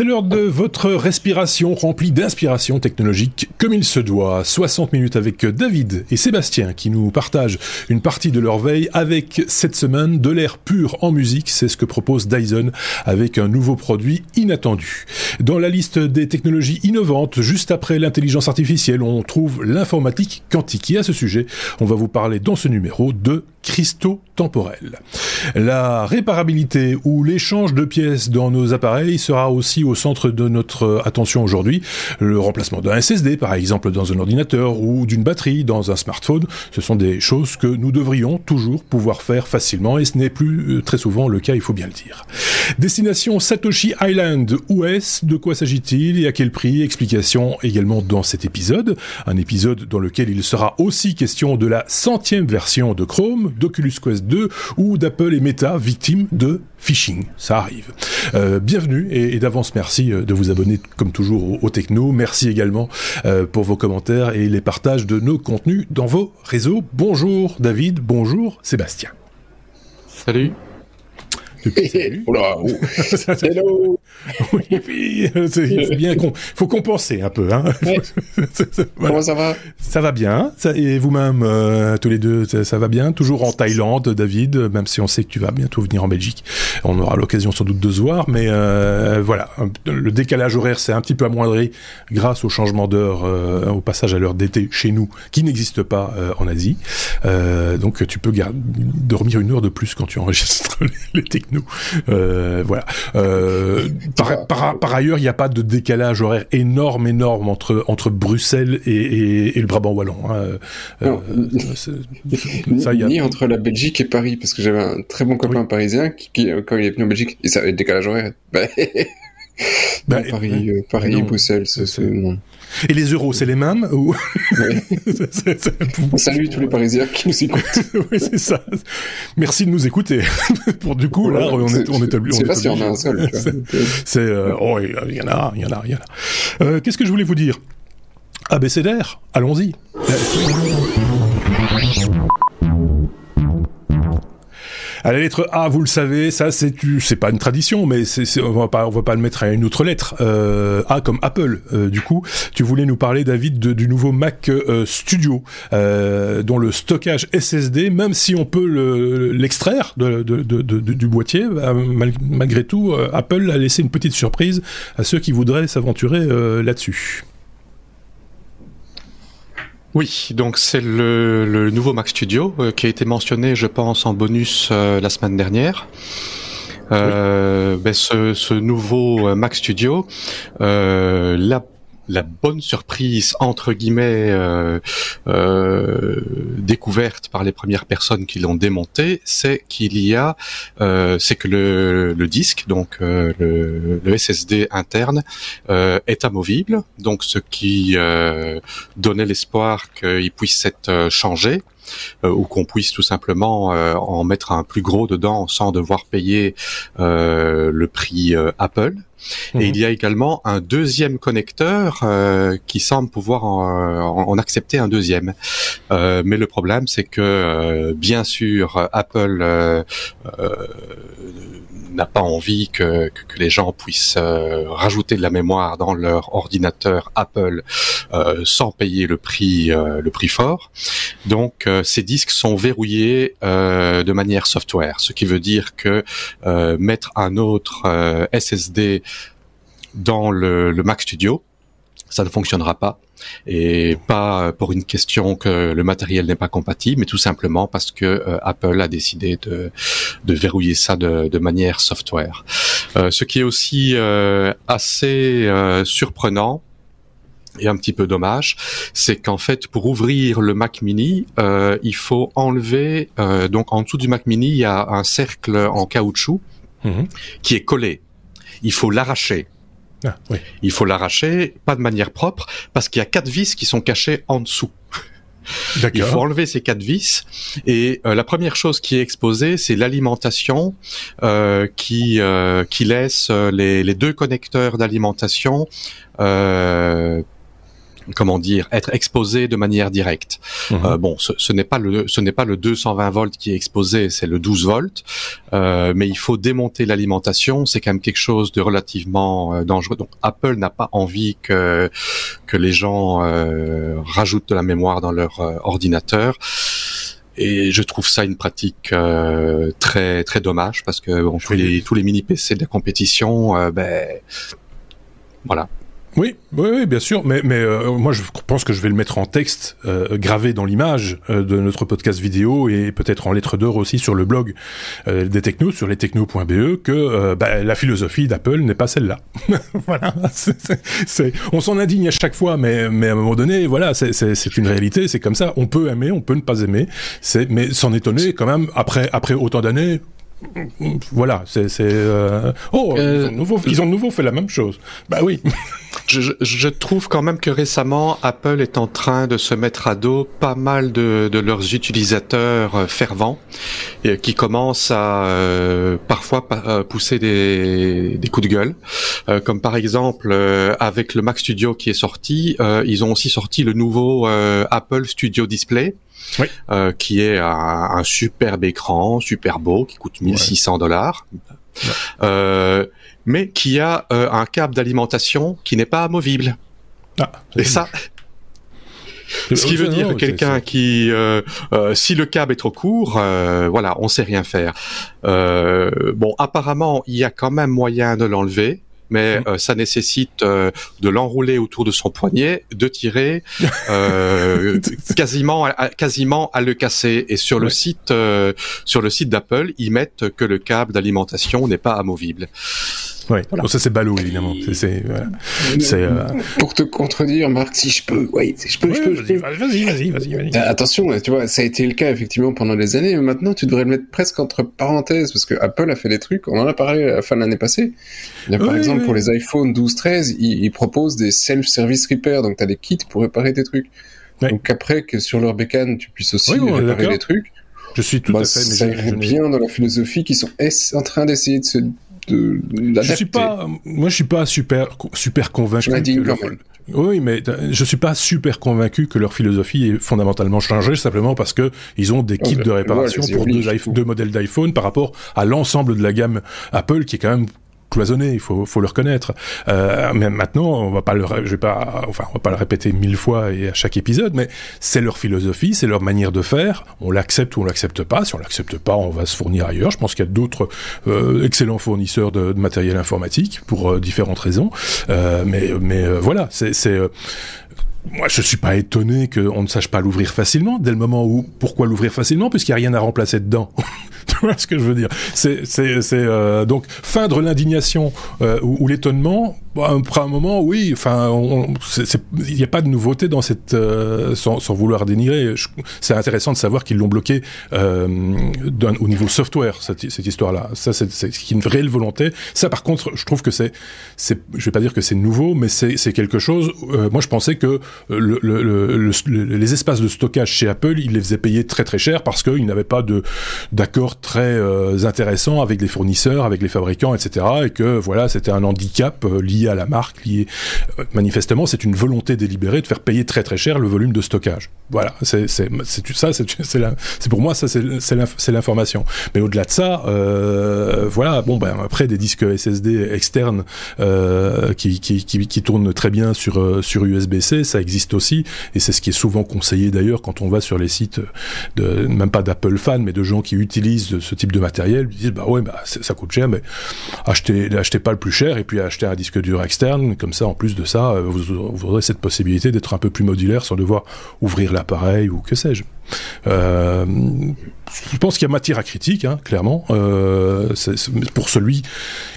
C'est l'heure de votre respiration remplie d'inspiration technologique comme il se doit. 60 minutes avec David et Sébastien qui nous partagent une partie de leur veille avec cette semaine de l'air pur en musique. C'est ce que propose Dyson avec un nouveau produit inattendu. Dans la liste des technologies innovantes, juste après l'intelligence artificielle, on trouve l'informatique quantique. Et à ce sujet, on va vous parler dans ce numéro de cristaux temporels. La réparabilité ou l'échange de pièces dans nos appareils sera aussi au centre de notre attention aujourd'hui. Le remplacement d'un SSD, par exemple, dans un ordinateur ou d'une batterie dans un smartphone, ce sont des choses que nous devrions toujours pouvoir faire facilement et ce n'est plus euh, très souvent le cas, il faut bien le dire. Destination Satoshi Island, où est-ce? De quoi s'agit-il? Et à quel prix? Explication également dans cet épisode, un épisode dans lequel il sera aussi question de la centième version de Chrome, d'Oculus Quest 2 ou d'Apple et Meta victimes de phishing. Ça arrive. Euh, bienvenue et, d'avance merci euh, de vous abonner comme toujours au, Techno. Merci également euh, pour vos commentaires et les partages de nos contenus dans vos réseaux. Bonjour David, bonjour Sébastien. Salut. oh Hello. oui, c'est bien Il faut compenser un peu. Hein. Comment ça va? Ça va bien. et vous-même, euh, tous les deux, ça, va bien? Toujours en Thaïlande, David, même si on sait que tu vas bientôt venir en Belgique. On aura l'occasion sans doute de se voir, mais euh, voilà, le décalage horaire s'est un petit peu amoindri grâce au changement d'heure, euh, au passage à l'heure d'été chez nous, qui n'existe pas en Asie. donc tu peux dormir une heure de plus quand tu enregistres les technos. voilà. Par, ailleurs, il n'y a pas de décalage horaire énorme, énorme entre, entre Bruxelles et, le Brabant wallon. Hein. Euh, ni entre la Belgique et Paris, parce que j'avais un très bon copain parisien qui, quand il est venu en Belgique, il savait le décalage horaire. Bah, Paris, euh, Paris, Bruxelles, c'est et les euros, c'est les mêmes ou... Salut tous les Parisiens qui nous écoutent. oui, c'est ça. Merci de nous écouter. Pour du coup, là, on est, on établit. C'est pas si on a un seul. C'est, euh, oh, il y en a, il y en a, il y en a. Euh, Qu'est-ce que je voulais vous dire? ABCDR, allons-y. À la lettre A, vous le savez, ça c'est c'est pas une tradition, mais c'est on va pas on va pas le mettre à une autre lettre. Euh, A comme Apple. Euh, du coup, tu voulais nous parler David du nouveau Mac euh, Studio, dont le stockage SSD, même si on peut l'extraire du boîtier, malgré tout, Apple a laissé une petite surprise à ceux qui voudraient s'aventurer là-dessus. Oui, donc c'est le, nouveau Mac Studio euh, qui a été mentionné, je pense, en bonus euh, la semaine dernière. Euh, ben ce, ce, nouveau Mac Studio, la la bonne surprise entre guillemets euh, euh, découverte par les premières personnes qui l'ont démonté, c'est qu'il y a, euh, c'est que le, disque, donc euh, le, SSD interne, est amovible, donc ce qui donnait l'espoir qu'il puisse être changé. ou qu'on puisse tout simplement en mettre un plus gros dedans sans devoir payer le prix Apple. Et il y a également un deuxième connecteur euh, qui semble pouvoir en, en, accepter un deuxième. Euh, mais le problème, c'est que euh, bien sûr, Apple n'a pas envie que, que, les gens puissent rajouter de la mémoire dans leur ordinateur Apple sans payer le prix le prix fort. Donc ces disques sont verrouillés de manière software, ce qui veut dire que mettre un autre SSD dans le, Mac Studio, ça ne fonctionnera pas. Et pas pour une question que le matériel n'est pas compatible, mais tout simplement parce que euh, Apple a décidé de, verrouiller ça de, manière software. Euh, ce qui est aussi euh, assez surprenant, et un petit peu dommage, c'est qu'en fait, pour ouvrir le Mac Mini, il faut enlever. donc, en dessous du Mac Mini, il y a un cercle en caoutchouc mhm. qui est collé. Il faut l'arracher. Ah, Il faut l'arracher, pas de manière propre, parce qu'il y a quatre vis qui sont cachées en dessous. Il faut enlever ces quatre vis. Et euh, la première chose qui est exposée, c'est l'alimentation euh, qui euh, qui laisse les, les, deux connecteurs d'alimentation comment dire, être exposé de manière directe. Mhm. Euh, bon, ce, ce n'est pas le ce n'est pas le 220 volts qui est exposé, c'est le 12 volts, euh, mais il faut démonter l'alimentation. C'est quand même quelque chose de relativement euh, dangereux. Donc Apple n'a pas envie que que les gens euh, rajoutent de la mémoire dans leur euh, ordinateur. Et je trouve ça une pratique très très dommage parce que bon, tous les tous les mini PC de la compétition, ben voilà, oui, oui, oui, bien sûr, mais, mais euh, moi je pense que je vais le mettre en texte euh, gravé dans l'image euh, de notre podcast vidéo et peut-être en lettres d'or aussi sur le blog des technos sur lestechnos.be que bah, la philosophie d'Apple n'est pas celle-là. voilà, on s'en indigne à chaque fois, mais, mais à un moment donné, voilà, c'est, une réalité, c'est comme ça. On peut aimer, on peut ne pas aimer, c'est, mais s'en étonner quand même après après autant d'années, voilà, c'est euh... oh ils, ont euh, nouveau, ils, ont nouveau fait la même chose. Bah oui. je, je, trouve quand même que récemment Apple est en train de se mettre à dos pas mal de, de leurs utilisateurs euh, fervents et qui commencent à euh, parfois pousser des, des, coups de gueule, comme par exemple avec le Mac Studio qui est sorti, ils ont aussi sorti le nouveau Apple Studio Display oui. euh, qui est un, un, superbe écran, super beau, qui coûte 1600 dollars, euh, mais qui a euh, un câble d'alimentation qui n'est pas amovible. Ah, Et ça, ce qui veut dire que quelqu'un qui, euh, euh, si le câble est trop court, euh, voilà, on sait rien faire. bon, apparemment, il y a quand même moyen de l'enlever mais mm. euh, ça nécessite euh, de l'enrouler autour de son poignet, de tirer, euh, quasiment, à, quasiment à le casser. Et sur le site, sur le site d'Apple, ils mettent que le câble d'alimentation n'est pas amovible. Ouais. Voilà. ça c'est ballot évidemment. C'est euh... pour te contredire, Marc, si je peux, oui, si je peux, je peux. Vas-y, vas-y, vas-y, vas-y. Attention, tu vois, ça a été le cas effectivement pendant des années, mais maintenant tu devrais le mettre presque entre parenthèses parce que Apple a fait des trucs. On en a parlé à la fin de l'année passée. Il y a, par exemple pour les iPhone 12, 13, ils, ils proposent des self-service repair, donc tu as des kits pour réparer tes trucs. Donc après que sur leur bécane tu puisses aussi réparer des trucs. Je suis tout bah, à fait. Mais ça irait bien dans la philosophie qu'ils sont en train d'essayer de se je suis pas, moi je suis pas super super convaincu. oui, mais je suis pas super convaincu que leur philosophie est fondamentalement changée simplement parce que ils ont des kits de réparation pour deux, deux modèles d'iPhone par rapport à l'ensemble de la gamme Apple qui est quand même cloisonné, il faut, faut le reconnaître. Euh, mais maintenant, on va pas le, je vais pas, enfin, on va pas le répéter mille fois et à chaque épisode, mais c'est leur philosophie, c'est leur manière de faire. On l'accepte ou on l'accepte pas. Si on l'accepte pas, on va se fournir ailleurs. Je pense qu'il y a d'autres euh, excellents fournisseurs de, de, matériel informatique pour euh, différentes raisons. Euh, mais, mais euh, voilà, c'est, moi, je suis pas étonné qu'on ne sache pas l'ouvrir facilement, dès le moment où, pourquoi l'ouvrir facilement, puisqu'il n'y a rien à remplacer dedans. tu vois ce que je veux dire? C'est, c'est, euh, donc feindre l'indignation euh, ou l'étonnement Bon, après un moment, oui. Enfin, il n'y a pas de nouveauté dans cette, euh, sans, sans, vouloir dénigrer. C'est intéressant de savoir qu'ils l'ont bloqué euh, au niveau software cette, cette histoire-là. Ça, c'est une réelle volonté. Ça, par contre, je trouve que c'est, c'est, je vais pas dire que c'est nouveau, mais c'est quelque chose. Euh, moi, je pensais que le, le, le, les espaces de stockage chez Apple, ils les faisaient payer très très cher parce qu'ils n'avaient pas de d'accord très euh, intéressant avec les fournisseurs, avec les fabricants, etc. Et que voilà, c'était un handicap euh, lié à la marque, lié euh, manifestement, c'est une volonté délibérée de faire payer très très cher le volume de stockage. Voilà, c'est ça, c'est pour moi ça c'est l'information. Mais au-delà de ça, euh, voilà, bon ben après des disques SSD externes euh, qui, qui, qui, qui tournent très bien sur sur USB-C, ça existe aussi et c'est ce qui est souvent conseillé d'ailleurs quand on va sur les sites de même pas d'Apple fans mais de gens qui utilisent ce type de matériel, ils disent bah ouais bah ça coûte cher mais achetez achetez pas le plus cher et puis achetez un disque dur externe, comme ça, en plus de ça, euh, vous, aurez cette possibilité d'être un peu plus modulaire sans devoir ouvrir l'appareil ou que sais-je. Euh, je pense qu'il y a matière à critique, hein, clairement. Euh, pour celui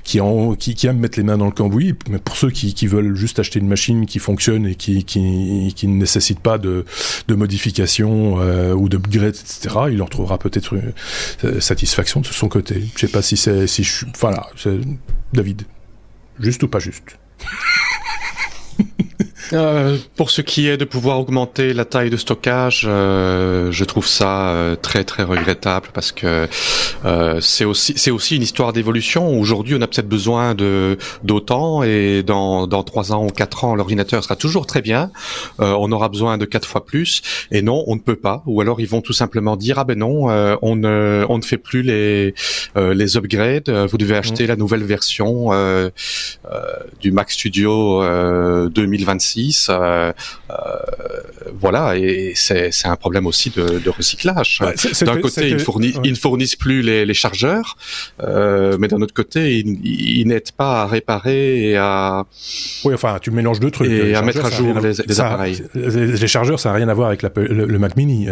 qui, aime mettre les mains dans le cambouis, mais pour ceux qui, veulent juste acheter une machine qui fonctionne et qui, ne nécessite pas de, de modification euh, ou d'upgrade, etc., il en trouvera peut-être satisfaction de son côté. Je sais pas si c'est... Si je, voilà, David. Juste ou pas juste? Euh, pour ce qui est de pouvoir augmenter la taille de stockage, euh, je trouve ça euh, très très regrettable parce que euh, c'est aussi c'est aussi une histoire d'évolution. Aujourd'hui, on a peut-être besoin de d'autant et dans dans trois ans ou quatre ans, l'ordinateur sera toujours très bien. on aura besoin de quatre fois plus et non, on ne peut pas. Ou alors ils vont tout simplement dire ah ben non, on ne on ne fait plus les les upgrades. Vous devez acheter mmh. la nouvelle version du Mac Studio 2026 euh, euh, voilà, et c'est un problème aussi de, de recyclage. d'un côté, ils, ne fournissent plus les, les chargeurs, euh, mais d'un autre côté, ils, ils n'aident pas à réparer et à. Oui, enfin, tu mélanges deux trucs. Et à mettre à jour les, les appareils. Les, chargeurs, ça n'a rien à voir avec le, Mac Mini.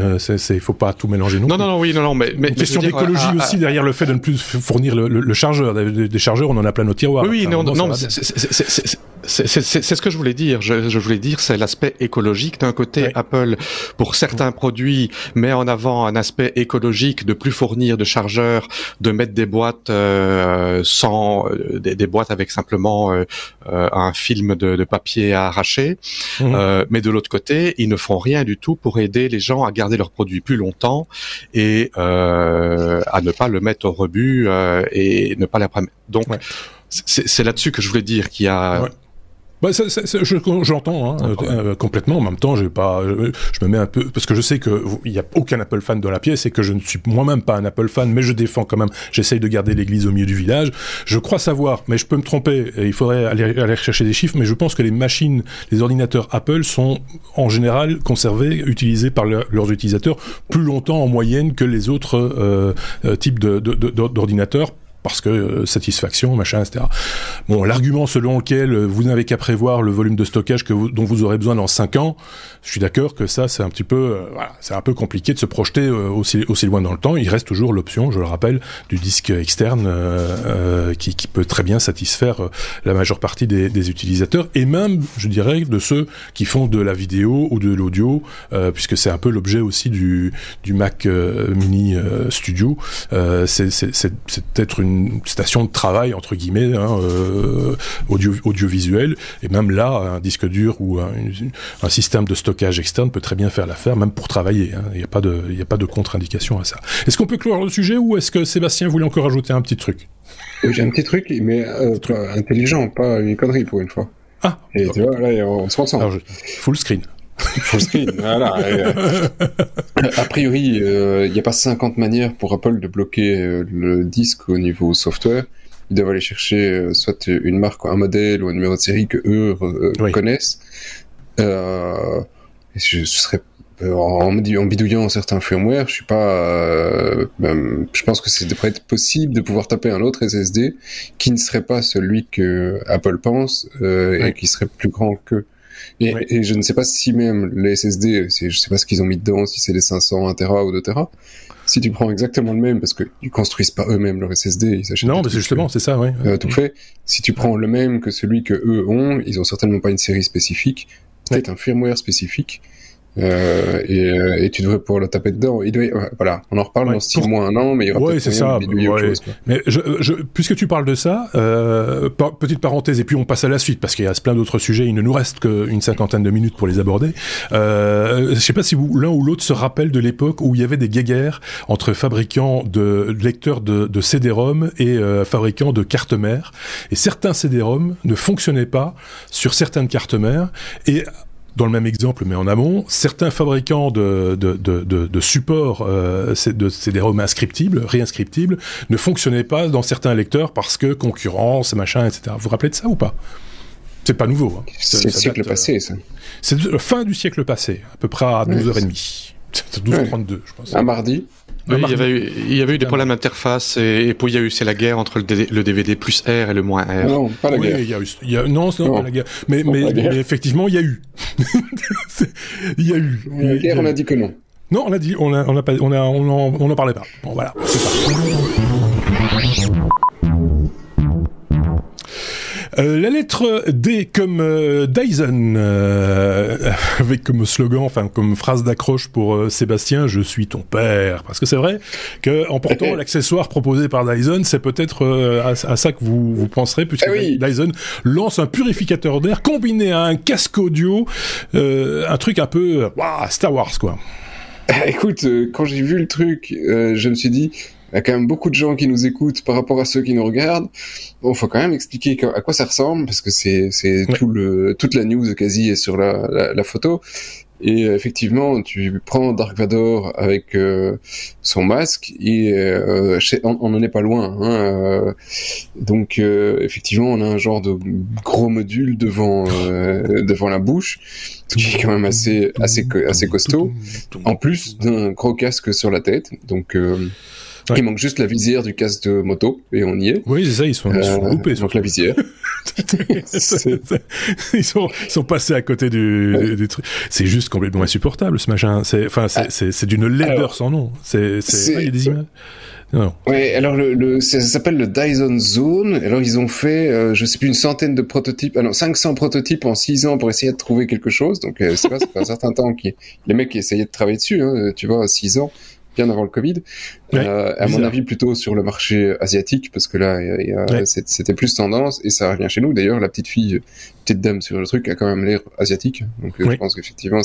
Il faut pas tout mélanger non. Non, non, non, oui, non, non, mais, mais question d'écologie aussi derrière le fait de ne plus fournir le, chargeur. Des, chargeurs, on en a plein nos tiroirs. Oui, non, non, c'est ce que je voulais dire. Je, je voulais dire, c'est l'aspect écologique. D'un côté, Apple, pour certains produits, met en avant un aspect écologique de plus fournir de chargeurs, de mettre des boîtes euh, sans euh, des, boîtes avec simplement euh, un film de, de, papier à arracher. Mmh. mais de l'autre côté, ils ne font rien du tout pour aider les gens à garder leurs produits plus longtemps et à ne pas le mettre au rebut et ne pas les Donc c'est là-dessus que je voulais dire qu'il y a bah, ça, ça, je, j'entends hein, euh, complètement. En même temps, j'ai pas, je, me mets un peu parce que je sais que il y a aucun Apple fan dans la pièce et que je ne suis moi-même pas un Apple fan, mais je défends quand même. J'essaye de garder l'église au milieu du village. Je crois savoir, mais je peux me tromper. Et il faudrait aller, aller chercher des chiffres, mais je pense que les machines, les ordinateurs Apple sont en général conservés, utilisés par leurs utilisateurs plus longtemps en moyenne que les autres euh, euh types de, d'ordinateurs parce que euh, satisfaction, machin, etc. Bon, l'argument selon lequel euh, vous n'avez qu'à prévoir le volume de stockage dont vous aurez besoin dans 5 ans, je suis d'accord que ça, c'est un petit peu, euh, voilà, c'est un peu compliqué de se projeter aussi, aussi loin dans le temps. Il reste toujours l'option, je le rappelle, du disque externe qui, peut très bien satisfaire la majeure partie des, utilisateurs et même, je dirais, de ceux qui font de la vidéo ou de l'audio, puisque c'est un peu l'objet aussi du Mac Mini Studio. c'est peut-être une une station de travail entre guillemets hein, euh, audio, audiovisuel et même là un disque dur ou un, un, système de stockage externe peut très bien faire l'affaire même pour travailler hein. il n'y a pas de il y a pas de contre-indication à ça. Est-ce qu'on peut clore le sujet ou est-ce que Sébastien voulait encore ajouter un petit truc? J'ai un petit truc mais euh, intelligent pas une connerie pour une fois. Ah et tu vois là on se ressent. Full screen Full screen, voilà. Euh, a priori, euh, il n'y a pas 50 manières pour Apple de bloquer euh, le disque au niveau software. Ils doivent aller chercher soit une marque, un modèle ou un numéro de série que eux connaissent. je, serais en, bidouillant certains firmware, je suis pas, je pense que c'est devrait être possible de pouvoir taper un autre SSD qui ne serait pas celui que Apple pense et qui serait plus grand que. Et, je ne sais pas si même les SSD, je sais pas ce qu'ils ont mis dedans, si c'est les 500, 1 Tera ou 2 Tera. Si tu prends exactement le même, parce qu'ils construisent pas eux-mêmes leur SSD, ils s'achètent. Non, mais c'est justement, c'est ça, oui. Euh, tout fait. Si tu prends le même que celui que eux ont, ils ont certainement pas une série spécifique, peut-être un firmware spécifique. Euh, et, euh, et, tu devrais pouvoir le taper dedans. Il doit, voilà, on en reparle dans six mois, un an, mais il y aura ouais, c'est ça. Ouais. mais je, je, puisque tu parles de ça, euh, petite parenthèse, et puis on passe à la suite parce qu'il y a plein d'autres sujets. Il ne nous reste qu'une cinquantaine de minutes pour les aborder. Euh, je sais pas si l'un ou l'autre se rappelle de l'époque où il y avait des guéguerres entre fabricants de lecteurs de, de CD-ROM et euh, fabricants de cartes mères. Et certains CD-ROM ne fonctionnaient pas sur certaines cartes mères et dans le même exemple, mais en amont, certains fabricants de, de, de, de, de supports, euh, de CD-ROM inscriptibles, réinscriptibles, ne fonctionnaient pas dans certains lecteurs parce que concurrence, machin, etc. Vous vous rappelez de ça ou pas? C'est pas nouveau. Hein. C'est le siècle passé, ça. C'est la fin du siècle passé, à peu près à 12h30. 12h32, je pense. Un mardi il, y avait eu, il y avait eu des problèmes d'interface et, puis il y a eu c'est la guerre entre le, DVD plus R et le moins R. Non, pas la guerre. Il y a eu, il y a, non, non, pas la guerre. Mais, mais, mais, effectivement, il y a eu. il y a eu. La guerre, on a dit que non. Non, on a dit, on a, on a pas, on a, on en, on en parlait pas. Bon, voilà, c'est Euh, la lettre D comme euh, Dyson, euh, avec comme slogan, enfin comme phrase d'accroche pour Sébastien, je suis ton père. Parce que c'est vrai que en portant l'accessoire proposé par Dyson, c'est peut-être à, ça que vous, vous penserez, puisque eh Dyson lance un purificateur d'air combiné à un casque audio, un truc un peu Star Wars quoi. Écoute, quand j'ai vu le truc, je me suis dit, il y a quand même beaucoup de gens qui nous écoutent par rapport à ceux qui nous regardent. Bon, faut quand même expliquer à quoi ça ressemble parce que c'est c'est tout le toute la news quasi est sur la, la, la photo. Et euh, effectivement, tu prends Dark Vador avec euh, son masque et euh, on n'en est pas loin. Hein, donc effectivement, on a un genre de gros module devant devant la bouche, qui est quand même assez assez assez costaud. En plus d'un gros casque sur la tête. Donc il manque juste la visière du casque de moto et on y est. Oui, c'est ça, ils sont, ils sont euh, loupés. Donc la visière. ils, sont, ils sont passés à côté du, du, truc. C'est juste complètement insupportable ce machin. C'est enfin c'est ah. d'une laideur sans nom. C'est il y a des images. Non. Ouais, alors le, le ça s'appelle le Dyson Zone. Alors ils ont fait, euh, je sais plus, une centaine de prototypes, ah non, 500 prototypes en 6 ans pour essayer de trouver quelque chose. Donc euh, c'est pas, un certain temps qui les mecs essayaient de travailler dessus, hein, tu vois, 6 ans bien avant le Covid. euh, à mon avis, plutôt sur le marché asiatique, parce que là, c'était plus tendance, et ça revient chez nous. D'ailleurs, la petite fille, petite dame sur le truc, a quand même l'air asiatique. Donc, euh, je pense qu'effectivement,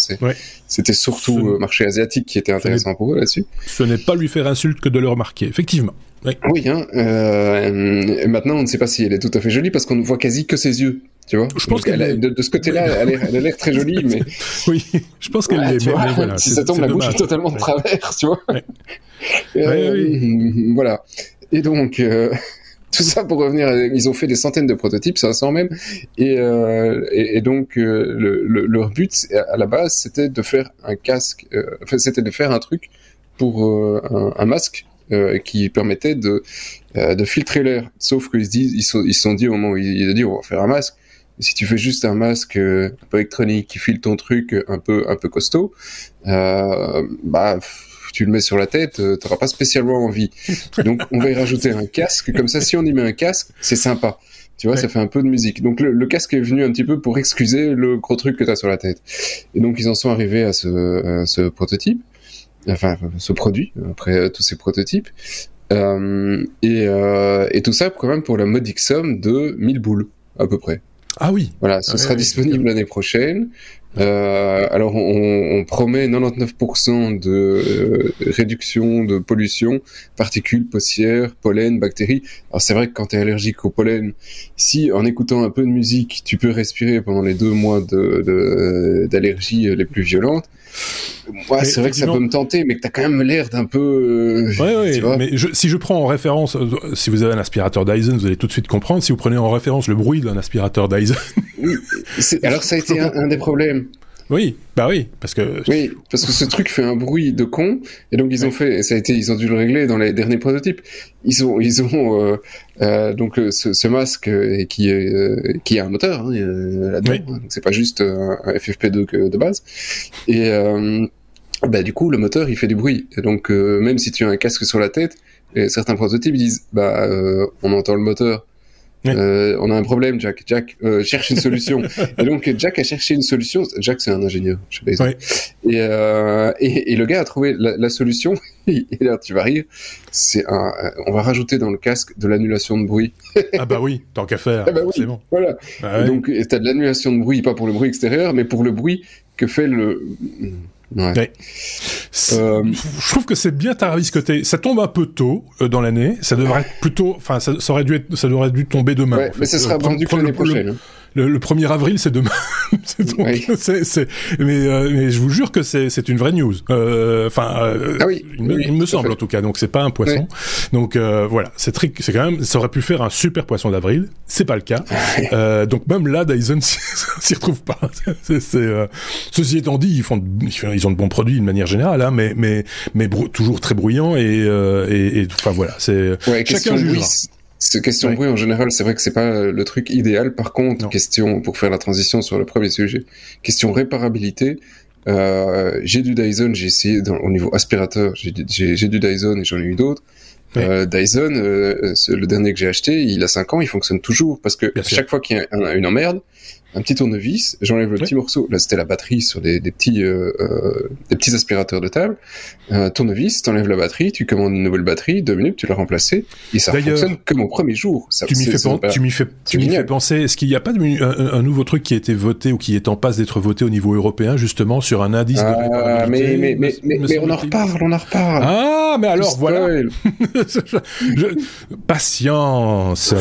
c'était surtout le marché asiatique qui était intéressant pour eux là-dessus. Ce n'est pas lui faire insulte que de le remarquer, effectivement. Oui, hein, euh, maintenant, on ne sait pas si elle est tout à fait jolie, parce qu'on ne voit quasi que ses yeux. Tu vois je pense qu'elle de, de, ce côté-là, elle, a l'air très jolie, mais oui, je pense qu'elle est. Mais, voilà, si ça tombe, la bouche est totalement de travers, tu vois. Euh, voilà. Et donc, euh, tout ça pour revenir, ils ont fait des centaines de prototypes, 500 même, et, euh, et, et donc euh, le, le, leur but à la base, c'était de faire un casque, euh, enfin c'était de faire un truc pour un, un, masque qui permettait de de filtrer l'air. Sauf qu'ils se disent, ils se sont, ils sont dit au moment où ils ont dit on va faire un masque si tu fais juste un masque euh, un peu électronique qui file ton truc un peu un peu costaud, euh, bah tu le mets sur la tête, euh, t'auras pas spécialement envie. Donc on va y rajouter un casque. Comme ça, si on y met un casque, c'est sympa. Tu vois, ça fait un peu de musique. Donc le, casque est venu un petit peu pour excuser le gros truc que tu as sur la tête. Et donc ils en sont arrivés à ce, à ce prototype, enfin ce produit après tous ces prototypes. Euh, et, euh, et tout ça quand même pour la modique somme de 1000 boules à peu près. Ah oui. Voilà, ce sera disponible l'année prochaine. Euh, alors on, on, promet 99% de euh, réduction de pollution, particules, poussières, pollen, bactéries. Alors c'est vrai que quand tu es allergique au pollen, si en écoutant un peu de musique, tu peux respirer pendant les deux mois d'allergie de, les plus violentes, Ouais, c'est vrai que ça peut me tenter, mais que t'as quand même l'air d'un peu. Euh, ouais, ouais, mais si je prends en référence, euh, si vous avez un aspirateur Dyson, vous allez tout de suite comprendre. Si vous prenez en référence le bruit d'un aspirateur Dyson. alors ça a été un des problèmes. Oui, bah oui, parce que oui, parce que ce truc fait un bruit de con, et donc ils ont fait, ça a été, ils ont dû le régler dans les derniers prototypes. Ils ont, ils ont euh, euh, donc euh, ce, ce, masque euh, qui est qui a un moteur hein, là-dedans, oui. donc c'est pas juste un, FFP2 de base. Et bah du coup le moteur il fait du bruit, et donc même si tu as un casque sur la tête, et certains prototypes disent bah on entend le moteur euh, on a un problème, Jack. Jack euh, cherche une solution. et donc Jack a cherché une solution. Jack, c'est un ingénieur. Je sais et, euh, et, et, le gars a trouvé la, la solution. et là, tu vas rire. C'est un. On va rajouter dans le casque de l'annulation de bruit. ah bah oui, tant qu'à faire. Ah bah oui, bon. Voilà. Bah donc t'as de l'annulation de bruit, pas pour le bruit extérieur, mais pour le bruit que fait le Ouais. Euh... Je trouve que c'est bien côté. Ça tombe un peu tôt euh, dans l'année. Ça devrait être plutôt, enfin, ça, ça, aurait dû être, ça aurait dû tomber demain. Ouais, mais ça sera vendu l'année prochaine. Hein le, 1er avril, c'est demain. c'est, mais, euh, mais je vous jure que c'est, c'est une vraie news. Euh, enfin, euh, ah oui, il, me, il me semble en tout cas. Donc c'est pas un poisson. Donc voilà, c'est c'est quand même, ça aurait pu faire un super poisson d'avril. C'est pas le cas. donc même là, Dyson s'y retrouve pas. c'est, ceci étant dit, ils font, ils ont de bons produits de manière générale, hein, mais mais mais toujours très bruyant et et, enfin voilà, c'est chacun jugera. Ce question bruit en général, c'est vrai que c'est pas le truc idéal. Par contre, question pour faire la transition sur le premier sujet, question réparabilité. Euh, j'ai du Dyson, j'ai essayé dans, au niveau aspirateur, j'ai du Dyson et j'en ai eu d'autres. Dyson, le dernier que j'ai acheté, il a 5 ans, il fonctionne toujours parce que chaque fois qu'il y a une emmerde, un petit tournevis, j'enlève le petit morceau. Là, c'était la batterie sur des, petits euh, euh, des petits aspirateurs de table. Un tournevis, t'enlèves la batterie, tu commandes une nouvelle batterie, deux minutes, tu l'as remplacée et ça fonctionne que mon premier jour. Ça, tu m'y fais, tu m'y fais, fais penser. Est-ce qu'il n'y a pas un, nouveau truc qui a été voté ou qui est en passe d'être voté au niveau européen justement sur un indice de ah, mais mais mais, mais, on en reparle, on en reparle. Ah, mais alors voilà. Patience.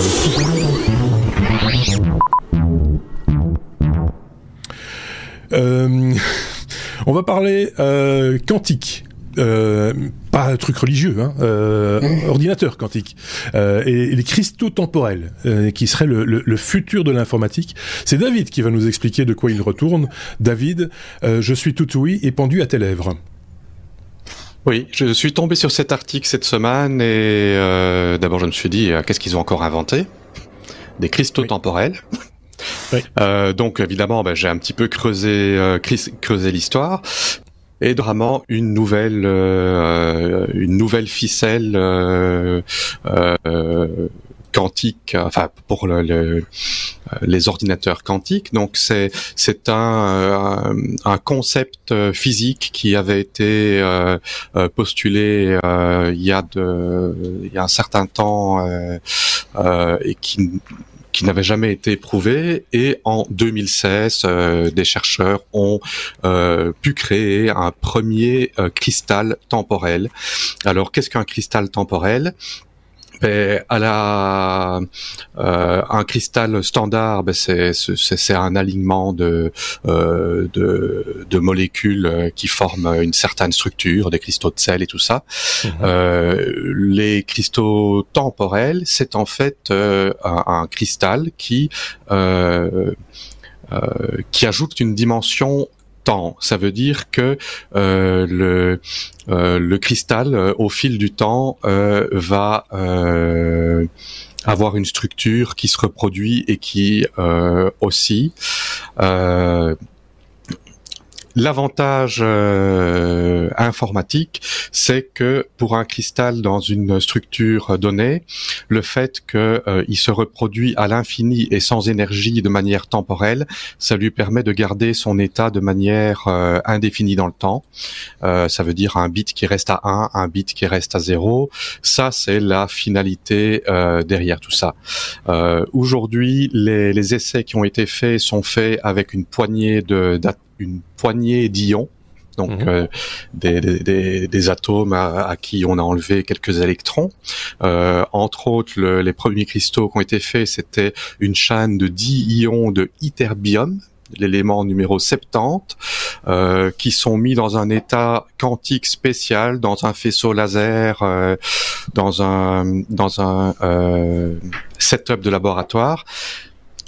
on va parler euh, quantique. Euh, pas un truc religieux, hein, euh, mmh. ordinateur quantique, euh, et, les cristaux temporels, euh, qui seraient le, le, le futur de l'informatique. C'est David qui va nous expliquer de quoi il retourne. David, euh, je suis tout oui et pendu à tes lèvres. Oui, je suis tombé sur cet article cette semaine et euh, d'abord je me suis dit qu'est-ce qu'ils ont encore inventé? Des cristaux temporels. Euh, donc évidemment, ben, j'ai un petit peu creusé, euh, creusé l'histoire et vraiment une nouvelle, euh, une nouvelle ficelle euh, euh, quantique, enfin pour le, les ordinateurs quantiques. Donc c'est c'est un, un concept physique qui avait été euh, postulé euh, il y a de il y a un certain temps euh, et qui qui n'avait jamais été prouvé. Et en 2016, euh, des chercheurs ont euh, pu créer un premier euh, cristal temporel. Alors, qu'est-ce qu'un cristal temporel? Ben, à la euh, un cristal standard, ben c'est c'est un alignement de, euh, de, de molécules euh, qui forment une certaine structure, des cristaux de sel et tout ça. Mhm. Euh, les cristaux temporels, c'est en fait euh, un, un, cristal qui euh, qui ajoute une dimension Ça veut dire que euh, le, euh, le cristal, euh, au fil du temps, va avoir une structure qui se reproduit et qui aussi L'avantage euh, informatique, c'est que pour un cristal dans une structure donnée, le fait qu'il euh, se reproduit à l'infini et sans énergie de manière temporelle, ça lui permet de garder son état de manière euh, indéfinie dans le temps. ça veut dire un bit qui reste à 1, un bit qui reste à 0. Ça, c'est la finalité derrière tout ça. Aujourd'hui, les, les, essais qui ont été faits sont faits avec une poignée de une poignée d'ions, donc mhm. euh, des, des, des, atomes à, qui on a enlevé quelques électrons. Euh, entre autres, les premiers cristaux qui ont été faits, c'était une chaîne de 10 ions de ytterbium, l'élément numéro 70, euh, qui sont mis dans un état quantique spécial, dans un faisceau laser, euh, dans un dans un euh, setup de laboratoire.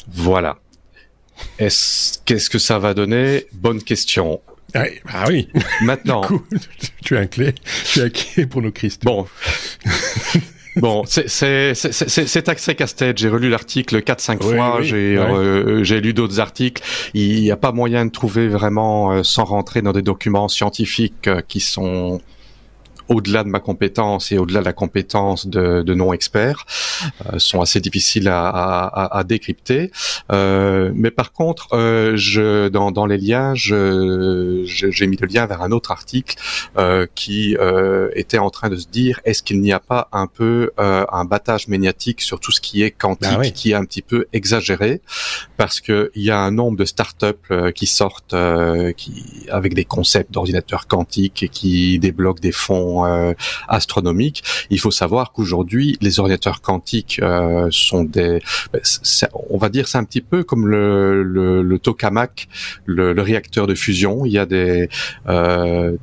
Voilà. Est-ce, qu'est-ce que ça va donner? Bonne question. Ah oui. Maintenant. tu es clé, tu es clé pour nos Christ. Bon. Bon, c'est c'est assez casse-tête. J'ai relu l'article 4-5 fois. J'ai euh, j'ai lu d'autres articles. Il n'y a pas moyen de trouver vraiment, euh, sans rentrer dans des documents scientifiques euh, qui sont au-delà de ma compétence et au-delà de la compétence de, de non-experts, euh, sont assez difficiles à, à, à décrypter. Euh, mais par contre, euh, je, dans, dans les liens, j'ai je, mis le lien vers un autre article euh, qui euh, était en train de se dire est-ce qu'il n'y a pas un peu euh, un battage médiatique sur tout ce qui est quantique, bah qui est un petit peu exagéré, parce que il y a un nombre de startups qui sortent qui avec des concepts d'ordinateurs quantiques et qui débloquent des fonds euh, astronomiques. Il faut savoir qu'aujourd'hui, les ordinateurs quantiques euh, sont des, ben, on va dire, c'est un petit peu comme le, le, tokamak, le, réacteur de fusion. Il y a des euh,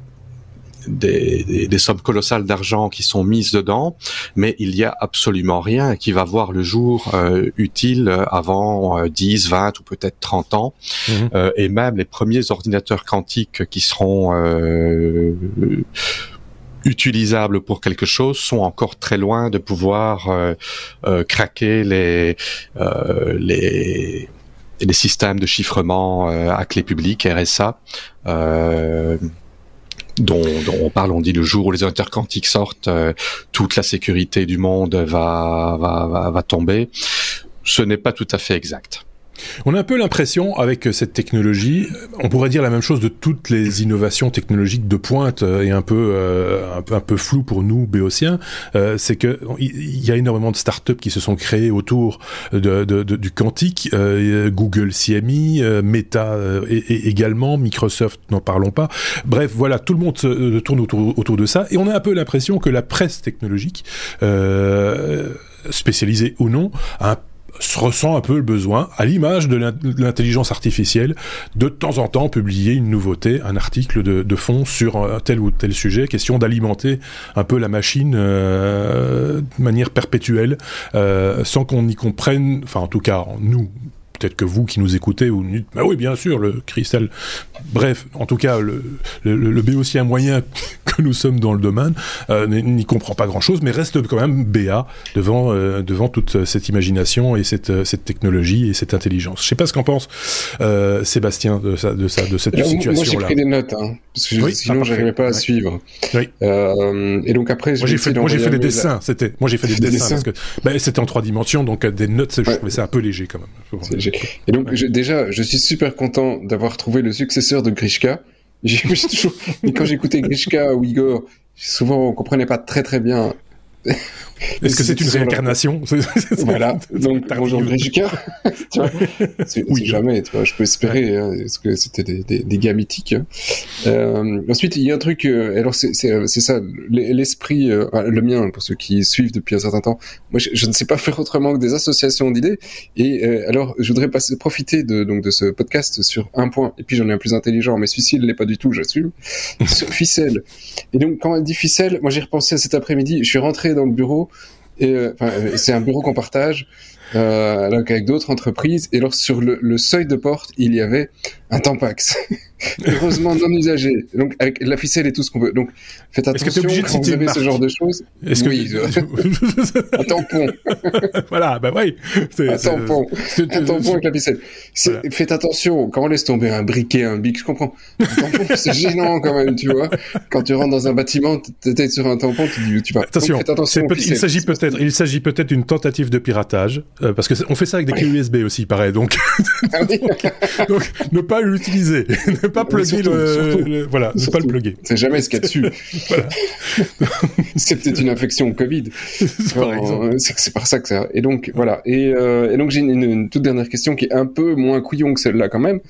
des, des, sommes colossales d'argent qui sont mises dedans, mais il y a absolument rien qui va voir le jour utile avant 10, 20 ou peut-être 30 ans. Mhm. et même les premiers ordinateurs quantiques qui seront utilisables pour quelque chose sont encore très loin de pouvoir euh, euh, craquer les euh, les les systèmes de chiffrement à clé publique RSA dont, on parle, on dit le jour où les ordinateurs quantiques sortent, toute la sécurité du monde va, va, va tomber. Ce n'est pas tout à fait exact. On a un peu l'impression, avec cette technologie, on pourrait dire la même chose de toutes les innovations technologiques de pointe euh, et un peu, euh, un peu, flou pour nous, béotiens, euh, c'est que il y a énormément de startups qui se sont créées autour de, du quantique, Google CMI, Meta et, également, Microsoft, n'en parlons pas. Bref, voilà, tout le monde se, tourne autour, autour de ça, et on a un peu l'impression que la presse technologique, spécialisée ou non, a un se ressent un peu le besoin, à l'image de l'intelligence artificielle, de, temps en temps publier une nouveauté, un article de, fond sur tel ou tel sujet, question d'alimenter un peu la machine euh, de manière perpétuelle, euh, sans qu'on y comprenne, enfin en tout cas nous, peut-être que vous qui nous écoutez, vous dites, bah oui, bien sûr, le cristal. Bref, en tout cas, le, le, le moyen que nous sommes dans le domaine euh, n'y comprend pas grand-chose, mais reste quand même BA devant, euh, devant toute cette imagination et cette, euh, cette technologie et cette intelligence. Je sais pas ce qu'en pense Sébastien de, ça, de, ça, de cette situation-là. Moi, j'ai pris des notes, hein, parce que sinon, j'arrivais pas à suivre. Oui. et donc après, moi, j'ai fait, moi, j'ai fait des dessins. C'était, moi, j'ai fait des, dessins, parce que ben, c'était en trois dimensions, donc des notes, je trouvais ça un peu léger quand même. Et donc, déjà, je suis super content d'avoir trouvé le successeur de Grishka. J'ai toujours, quand j'écoutais Grishka ou Igor, souvent on comprenait pas très très bien est-ce que c'est une réincarnation Voilà. Donc bonjour Grishka. tu vois, oui, jamais. Tu vois, je peux espérer hein, parce que c'était des, des, des, gars mythiques. Hein. Euh, ensuite, il y a un truc. Euh, alors c'est c'est ça, l'esprit, euh, le mien pour ceux qui suivent depuis un certain temps. Moi, je, ne sais pas faire autrement que des associations d'idées. Et euh, alors, je voudrais passer, profiter de donc de ce podcast sur un point. Et puis j'en ai un plus intelligent, mais celui-ci il l'est pas du tout, j'assume. sur ficelle. Et donc quand on dit ficelle, moi j'ai repensé à cet après-midi. Je suis rentré dans le bureau et euh, c'est un bureau qu'on partage euh, avec d'autres entreprises. Et sur le, seuil de porte, il y avait un Tampax. Heureusement non usagé. Donc avec la ficelle et tout ce qu'on veut. Donc faites attention que quand vous avez ce genre de choses. Est-ce oui, que un tampon. voilà, bah oui. Un tampon. Un tampon avec la ficelle. Faites attention quand on laisse tomber un briquet, un bic, je comprends. Un tampon, c'est gênant quand même, tu vois. Quand tu rentres dans un bâtiment, t'es sur un tampon, tu dis, tu vas. Attention. il s'agit peut-être, il s'agit peut-être d'une tentative de piratage, euh, parce que on fait ça avec des clés USB aussi, pareil. Donc, ah donc ne pas l'utiliser pas plugger le, voilà, ne pas le plugger. C'est jamais ce qu'il y a dessus. c'est peut-être une infection Covid. c'est par ça que ça. Et donc voilà. Et, euh, et donc j'ai une, toute dernière question qui est un peu moins couillon que celle-là quand même,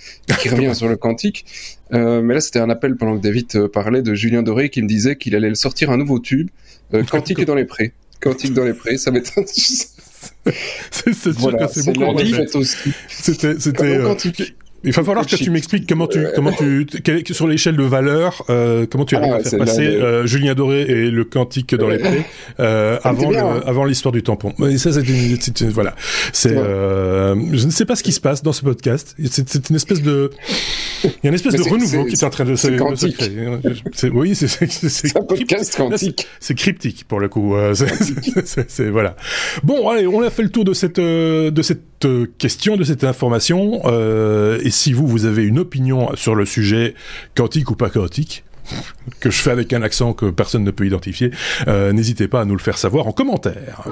qui revient sur le quantique. Euh, mais là c'était un appel pendant que David euh, parlait de Julien Doré qui me disait qu'il allait sortir un nouveau tube, euh, quantique dans les prés. Quantique dans les près ça être c'est voilà, c'est bon. C'était, c'était. Il va falloir que tu m'expliques comment tu, comment tu, sur l'échelle de valeur, euh, comment tu ah, faire passer euh, Julien Doré et le quantique dans les prés euh, avant hein. avant l'histoire du tampon. Mais ça, c'est une, voilà. C'est, euh, je ne sais pas ce qui se passe dans ce podcast. C'est une espèce de, il y a une espèce de renouveau qui est en train de se, créer. Oui, c'est un podcast quantique. C'est cryptique pour le coup. Euh, c'est voilà. Bon, allez, on a fait le tour de cette euh, de cette question, de cette information. Euh, et si vous, vous avez une opinion sur le sujet quantique ou pas quantique, que je fais avec un accent que personne ne peut identifier, euh, n'hésitez pas à nous le faire savoir en commentaire.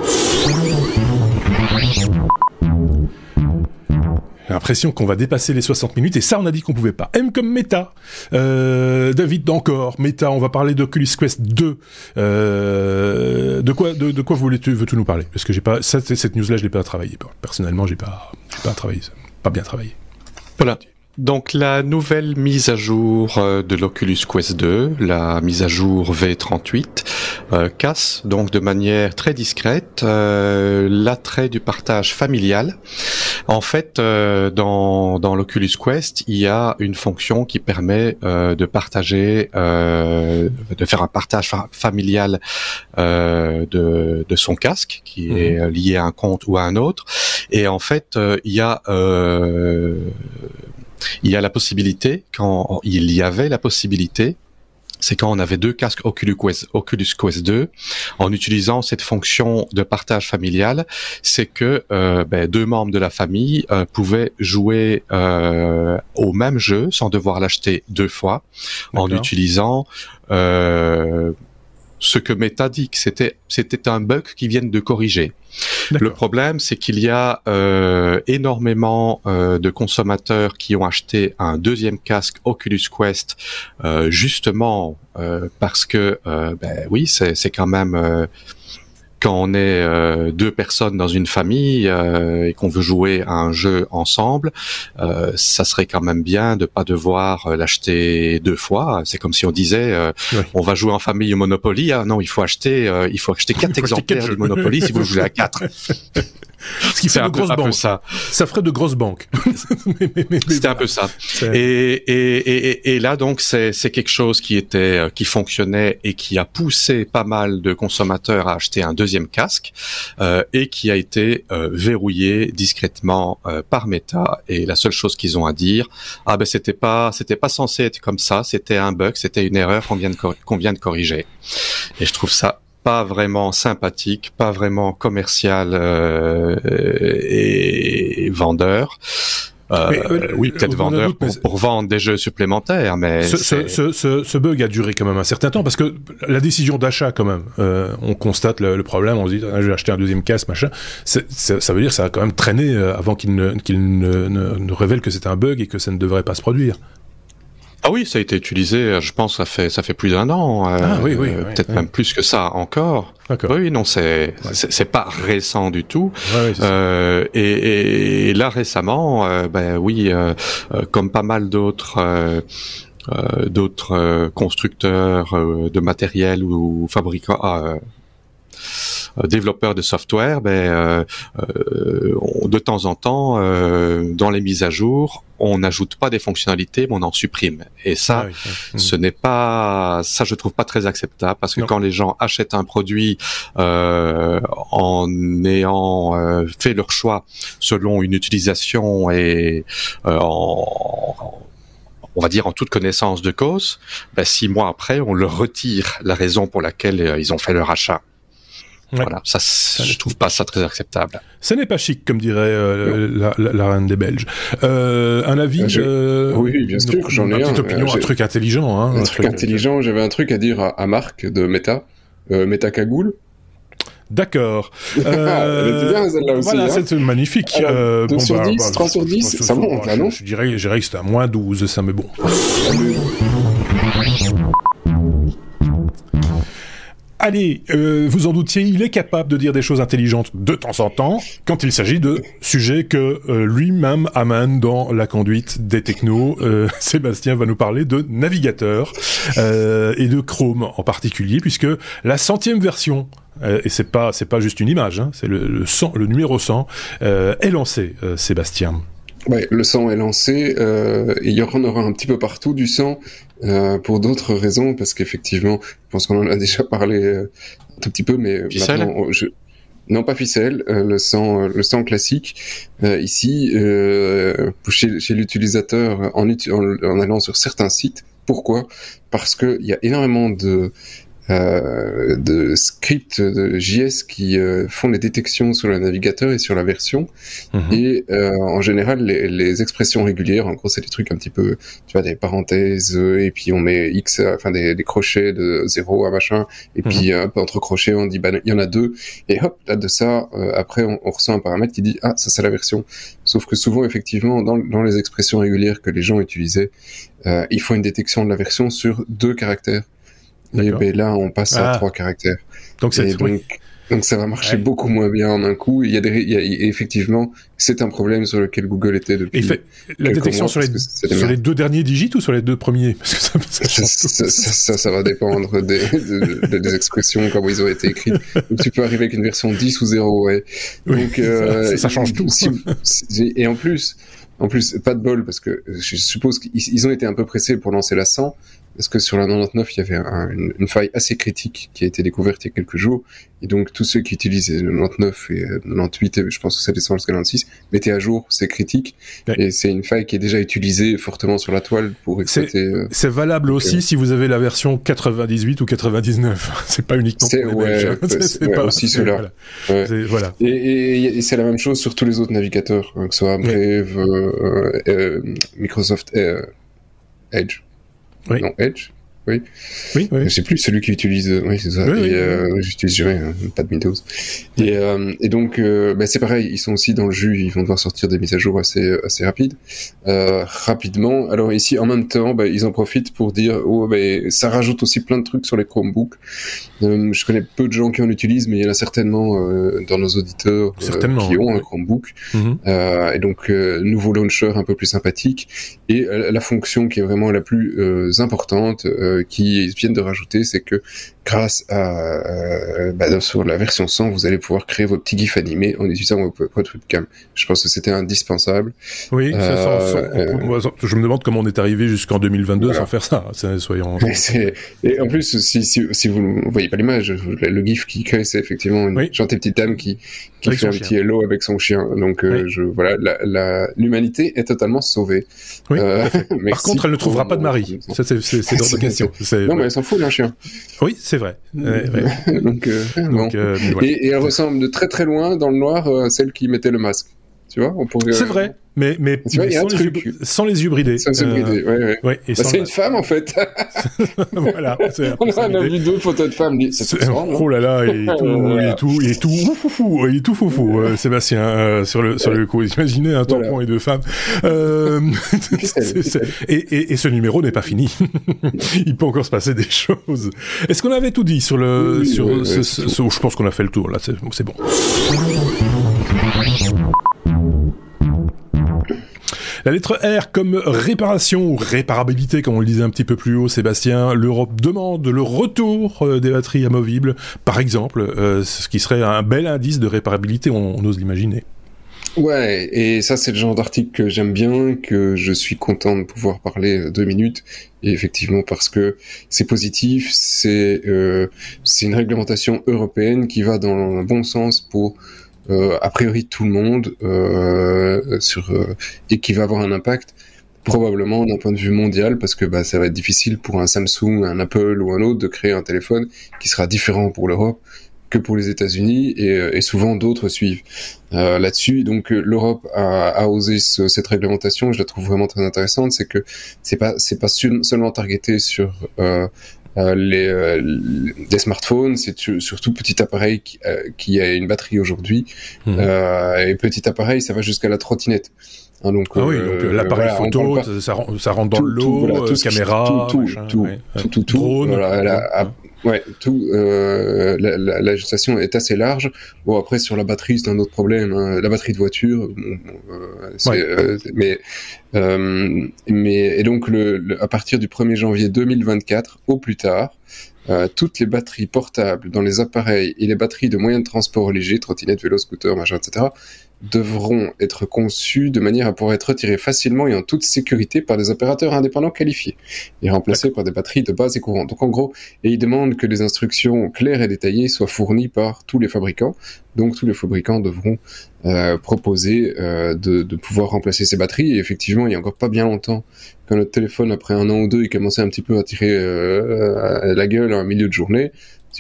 L'impression qu'on va dépasser les 60 minutes et ça on a dit qu'on pouvait pas. M comme Meta. Euh, David encore Meta. On va parler d'Oculus Quest 2. Euh, de quoi de, quoi voulais-tu veux-tu nous parler? Parce que j'ai pas cette news là je l'ai pas travaillé. Personnellement j'ai pas pas travaillé pas bien travaillé. Voilà. Donc la nouvelle mise à jour euh, de l'Oculus Quest 2, la mise à jour V38, euh, casse donc de manière très discrète euh, l'attrait du partage familial. En fait, dans, dans l'Oculus Quest, il y a une fonction qui permet de partager, de faire un partage familial de, de son casque qui mhm. est lié à un compte ou à un autre. Et en fait, il y a il y a la possibilité, quand il y avait la possibilité c'est quand on avait deux casques Oculus Quest, Oculus Quest 2, en utilisant cette fonction de partage familial, c'est que euh, ben, deux membres de la famille euh, pouvaient jouer euh, au même jeu sans devoir l'acheter deux fois, en utilisant ce que Meta dit que c'était c'était un bug qui viennent de corriger. Le problème, c'est qu'il y a euh, énormément euh, de consommateurs qui ont acheté un deuxième casque Oculus Quest euh, justement euh, parce que, euh, ben oui, c'est quand même quand on est euh, deux personnes dans une famille euh, et qu'on veut jouer à un jeu ensemble, euh, ça serait quand même bien de pas devoir l'acheter deux fois. C'est comme si on disait, on va jouer en famille au Monopoly. Ah non, il faut acheter, il faut acheter quatre exemplaires de Monopoly si vous jouez à quatre. Ce qui fait de grosses banques. Ça. ça ferait de grosses banques. C'était un peu ça. Et, et, et, et, là donc c'est quelque chose qui était qui fonctionnait et qui a poussé pas mal de consommateurs à acheter un deuxième casque euh, et qui a été euh, verrouillé discrètement euh, par Meta. Et la seule chose qu'ils ont à dire, ah ben c'était pas c'était pas censé être comme ça, c'était un bug, c'était une erreur qu'on vient de qu'on vient de corriger. Et je trouve ça pas vraiment sympathique, pas vraiment commercial et vendeur. Euh, euh, oui, peut-être vendeur pour, vendre des jeux supplémentaires, mais ce, ce, ce, ce, bug a duré quand même un certain temps parce que la décision d'achat, quand même, euh, on constate le, problème, on se dit, ah, je vais acheter un deuxième casque, machin. ça veut dire que ça a quand même traîné avant qu'il ne, ne, ne révèle que c'est un bug et que ça ne devrait pas se produire. Ah oui, ça a été utilisé, je pense, ça fait ça fait plus d'un an. Euh, ah oui, oui, peut-être même plus que ça encore. Oui, non, c'est c'est pas récent du tout. Euh, et, et, là récemment, euh, ben oui, euh, euh, comme pas mal d'autres. d'autres constructeurs de matériel ou fabricants ah, euh, développeurs de software, ben, euh, euh, de temps en temps, dans les mises à jour, on n'ajoute pas des fonctionnalités, mais on en supprime. Et ça, ah ce n'est pas, ça je trouve pas très acceptable parce que quand les gens achètent un produit en ayant fait leur choix selon une utilisation et en, on va dire en toute connaissance de cause, ben, six mois après, on leur retire la raison pour laquelle ils ont fait leur achat. Voilà, ça, je trouve pas ça très acceptable. Ce n'est pas chic, comme dirait euh, la, reine des Belges. Euh, un avis euh, Oui, bien sûr, j'en ai un. opinion, un truc intelligent. Hein, un, truc, intelligent. J'avais un truc à dire à, Marc de Meta, Meta Cagoule. D'accord. Euh, bien celle-là aussi. Voilà, hein. c'est magnifique. Euh, 2 bon, sur bah, 10, bah, 3 sur 10, ça monte là, non je, dirais, je dirais que c'était à moins 12, ça, mais bon. Allez, euh, vous en doutiez, il est capable de dire des choses intelligentes de temps en temps, quand il s'agit de sujets que euh, lui-même amène dans la conduite des technos. Euh, Sébastien va nous parler de navigateur et de Chrome en particulier, puisque la centième version et c'est pas c'est pas juste une image, hein, c'est le, le, le numéro 100 est lancé, Sébastien. Ouais, le sang est lancé. Euh, il y en aura un petit peu partout du sang euh, pour d'autres raisons, parce qu'effectivement, je pense qu'on en a déjà parlé euh, un tout petit peu, mais maintenant, je... non pas ficelle, euh, le sang, le sang classique. ici, chez, chez l'utilisateur, en, en, allant sur certains sites. Pourquoi? Parce qu'il y a énormément de euh, de scripts de JS qui euh, font les détections sur le navigateur et sur la version. Mhm. Et euh, en général, les, les, expressions régulières, en gros, c'est des trucs un petit peu, tu vois, des parenthèses, et puis on met X, enfin des, des crochets de 0 à machin, et puis mhm. un peu entre crochets, on dit, bah, il y en a deux, et hop, là de ça, après, on, on, ressent un paramètre qui dit, ah, ça c'est la version. Sauf que souvent, effectivement, dans, dans les expressions régulières que les gens utilisaient, il faut une détection de la version sur deux caractères. Et ben là, on passe à ah. trois caractères. Donc, c'est donc, donc ça va marcher beaucoup moins bien en un coup. Il y a, des, il y a effectivement, c'est un problème sur lequel Google était depuis. Fait, la détection sur, les, sur les, deux derniers digits ou sur les deux premiers? Parce que ça, ça, ça, ça, va dépendre des, des, expressions, comment ils ont été écrites. Donc tu peux arriver avec une version 10 ou 0, ouais. Donc, euh, ça, change tout. et en plus, en plus, pas de bol parce que je suppose qu'ils ont été un peu pressés pour lancer la 100 parce que sur la 99, il y avait une, faille assez critique qui a été découverte il y a quelques jours, et donc tous ceux qui utilisent le 99 et 98, euh, je pense que ça descend jusqu'à 96, mettez à jour ces critiques, et c'est une faille qui est déjà utilisée fortement sur la toile pour exploiter... Euh, c'est valable aussi si vous avez la version 98 ou 99, c'est pas uniquement pour les ouais, C'est pas aussi cela. Voilà. Et, c'est la même chose sur tous les autres navigateurs, hein, que ce soit Brave, euh, Microsoft Edge. Oui. Edge oui. Oui, oui. Je sais plus celui qui utilise. Oui, c'est ça. et euh, j'utilise jamais, pas de Windows. Et, euh, et donc, euh, bah, c'est pareil. Ils sont aussi dans le jus. Ils vont devoir sortir des mises à jour assez assez rapides, rapidement. Alors ici, en même temps, bah, ils en profitent pour dire, oh, bah, ça rajoute aussi plein de trucs sur les Chromebooks. Je connais peu de gens qui en utilisent, mais il y en a certainement dans nos auditeurs qui ont un Chromebook. Mhm. et donc, nouveau launcher un peu plus sympathique et la fonction qui est vraiment la plus importante. Euh, qui viennent de rajouter, c'est que grâce à euh, bah, sur la version 100, vous allez pouvoir créer vos petits gifs animés en utilisant votre webcam. Je pense que c'était indispensable. Oui, euh, je me demande comment on est arrivé jusqu'en 2022 sans faire ça. Soyons. Et en plus, si, si, si vous ne voyez pas l'image, le gif qui crée, c'est effectivement une gentille petite dame qui, qui fait un petit hello avec son chien. Donc je voilà, l'humanité est totalement sauvée. Par contre, elle ne trouvera pas de mari. Ça, c'est dans question. Non, mais elle s'en fout d'un chien. Oui, c'est vrai. donc, euh, bon. Euh, et, et, elle ressemble de très très loin dans le noir à celle qui mettait le masque. Tu vois, on pourrait. C'est vrai. Mais, mais, mais sans, les yeux, sans, les yeux, bridés. Sans les yeux bridés, ouais, ouais. ouais bah, c'est une femme, en fait. voilà. On a vu d'autres photos de femmes. C'est oh là là, il est tout, il est tout, il est tout foufou, il est tout foufou, euh, Sébastien, euh, sur le, sur le coup. Imaginez un tampon et deux femmes. Euh, et, et, et, ce numéro n'est pas fini. il peut encore se passer des choses. Est-ce qu'on avait tout dit sur le, oui, sur ce, ce, ce, je pense qu'on a fait le tour, là, c'est bon. La lettre R comme réparation ou réparabilité, comme on le disait un petit peu plus haut, Sébastien. L'Europe demande le retour euh, des batteries amovibles, par exemple, euh, ce qui serait un bel indice de réparabilité, on, ose l'imaginer. Ouais, et ça c'est le genre d'article que j'aime bien, que je suis content de pouvoir parler euh, deux minutes, effectivement parce que c'est positif, c'est c'est une réglementation européenne qui va dans le bon sens pour a priori tout le monde euh, sur euh, et qui va avoir un impact probablement d'un point de vue mondial parce que bah, ça va être difficile pour un Samsung, un Apple ou un autre de créer un téléphone qui sera différent pour l'Europe que pour les États-Unis et, et, souvent d'autres suivent euh, là-dessus. Donc l'Europe a, osé ce, cette réglementation, je la trouve vraiment très intéressante. C'est que c'est pas c'est pas seulement targeté sur euh, euh, les, euh, les, smartphones, c'est surtout petit appareil qui, euh, qui a une batterie aujourd'hui. Mmh. et petit appareil, ça va jusqu'à la trottinette. Hein, donc, ah oui, donc l'appareil photo, ça, ça, rentre dans l'eau, voilà, caméra, tout, tout, tout, tout, tout, drone, voilà, Ouais, tout. Euh, la, la, la, gestation est assez large. Bon, après sur la batterie, c'est un autre problème. Hein. La batterie de voiture, euh, euh, mais euh, mais et donc le, à partir du 1er janvier 2024 au plus tard, euh, toutes les batteries portables dans les appareils et les batteries de moyens de transport légers, trottinettes, vélos, scooters, machin, etc., devront être conçus de manière à pouvoir être retirés facilement et en toute sécurité par des opérateurs indépendants qualifiés et remplacés par des batteries de base et courantes. Donc en gros, et ils demandent que les instructions claires et détaillées soient fournies par tous les fabricants. Donc tous les fabricants devront euh, proposer euh, de, de, pouvoir remplacer ces batteries. Et effectivement, il y a encore pas bien longtemps, quand notre téléphone, après un an ou deux, il commençait un petit peu à tirer euh, la gueule en milieu de journée,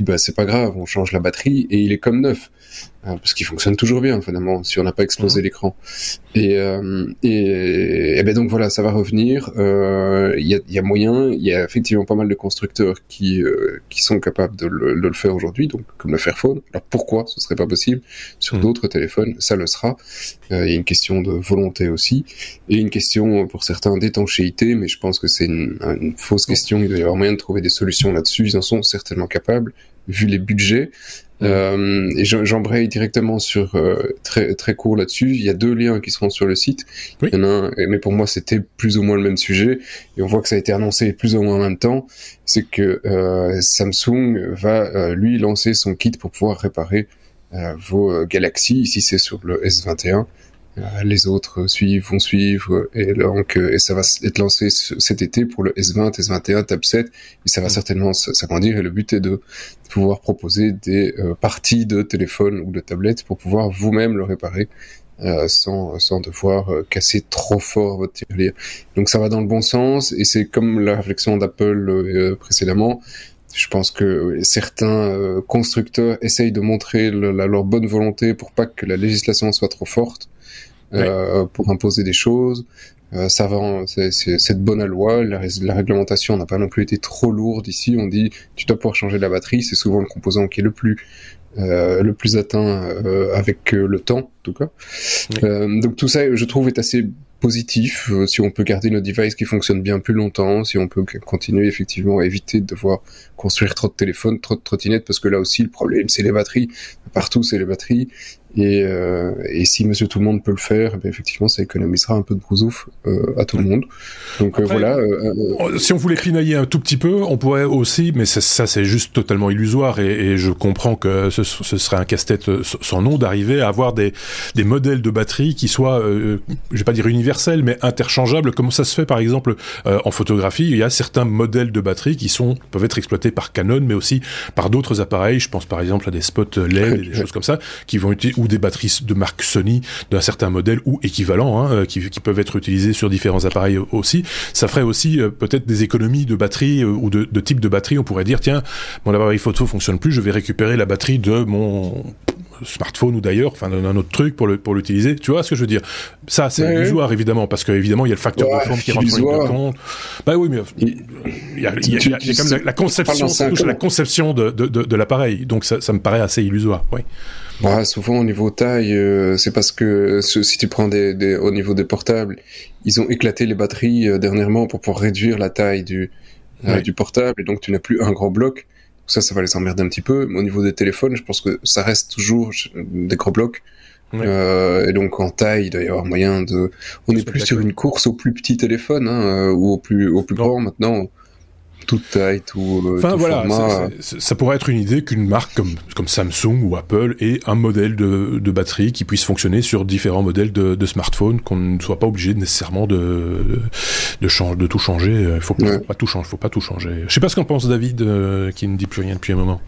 bah, c'est pas grave, on change la batterie et il est comme neuf. Hein, parce qu'il fonctionne toujours bien finalement si on n'a pas explosé mhm. l'écran. Et, euh, et, et, ben donc voilà ça va revenir. Euh, il y, a, y, a, moyen il y a effectivement pas mal de constructeurs qui euh, qui sont capables de le, de le faire aujourd'hui donc comme le Fairphone. Alors pourquoi ce serait pas possible sur mhm. d'autres téléphones? Ça le sera. Euh, il y a une question de volonté aussi et une question pour certains d'étanchéité mais je pense que c'est une, une, fausse question. Il doit y avoir moyen de trouver des solutions là-dessus. Ils en sont certainement capables vu les budgets euh, et j'embraye directement sur euh, très très court là-dessus. Il y a deux liens qui seront sur le site. Il y en a un, mais pour moi c'était plus ou moins le même sujet. Et on voit que ça a été annoncé plus ou moins en même temps. C'est que euh, Samsung va euh, lui lancer son kit pour pouvoir réparer euh, vos Galaxy. Ici c'est sur le S21. Les autres suivent, vont suivre, et donc et ça va être lancé cet été pour le S20, S21, Tab 7, et ça va mm. certainement s'agrandir. Et le but est de pouvoir proposer des parties de téléphone ou de tablette pour pouvoir vous-même le réparer euh, sans, sans devoir euh, casser trop fort votre tirelire. Donc ça va dans le bon sens et c'est comme la réflexion d'Apple euh, précédemment. Je pense que certains constructeurs essayent de montrer leur bonne volonté pour pas que la législation soit trop forte, pour imposer des choses. ça va, c'est de bonne loi. La, la réglementation n'a pas non plus été trop lourde ici. On dit tu dois pouvoir changer la batterie. C'est souvent le composant qui est le plus euh, le plus atteint euh, avec euh, le temps, en tout cas. donc tout ça, je trouve, est assez positif. si on peut garder nos devices qui fonctionnent bien plus longtemps, si on peut continuer effectivement à éviter de devoir construire trop de téléphones, trop de trottinettes, parce que là aussi le problème c'est les batteries. Partout c'est les batteries. Et, euh, et, si Monsieur Tout le Monde peut le faire, eh effectivement, ça économisera un peu de brousouf euh, à tout le monde. Donc euh, voilà. Euh, euh, si on voulait pinailler un tout petit peu, on pourrait aussi, mais ça, ça c'est juste totalement illusoire, et, et, je comprends que ce, ce serait un casse-tête sans nom d'arriver à avoir des, des modèles de batterie qui soient, je vais pas dire universels, mais interchangeables, comme ça se fait par exemple en photographie. Il y a certains modèles de batterie qui sont peuvent être exploités par Canon, mais aussi par d'autres appareils. Je pense par exemple à des spots LED et des choses comme ça qui vont utiliser ou des batteries de marque Sony d'un certain modèle ou équivalent, hein, euh, qui, qui, peuvent être utilisées sur différents appareils aussi. Ça ferait aussi euh, peut-être des économies de batterie euh, ou de, de, type de batterie. On pourrait dire tiens, mon appareil photo fonctionne plus, je vais récupérer la batterie de mon smartphone ou d'ailleurs, enfin d'un autre truc pour le pour l'utiliser. Tu vois ce que je veux dire? Ça, c'est ouais, illusoire évidemment parce que évidemment il y a le facteur de forme qui rentre en compte. Bah oui, mais il y a, il y a, il y a, quand même la, conception, ça touche à la conception de, de, de, de l'appareil. Donc ça, ça me paraît assez illusoire. Oui. Ouais, souvent au niveau taille, euh, c'est parce que si tu prends des, des, au niveau des portables, ils ont éclaté les batteries euh, dernièrement pour pouvoir réduire la taille du, euh, du portable et donc tu n'as plus un gros bloc. Ça, ça va les emmerder un petit peu. Mais au niveau des téléphones, je pense que ça reste toujours des gros blocs. et donc en taille, il doit y avoir moyen de. On n'est plus sur une course au plus petit téléphone hein, ou au plus au plus grand maintenant toute taille, tout. Euh, enfin voilà, ça pourrait être une idée qu'une marque comme, comme Samsung ou Apple ait un modèle de, de batterie qui puisse fonctionner sur différents modèles de, de smartphones, qu'on ne soit pas obligé nécessairement de de, de, de tout changer. Il faut, faut, pas tout changer. Faut pas tout changer. Je sais pas ce qu'en pense David, euh, qui ne dit plus rien depuis un moment,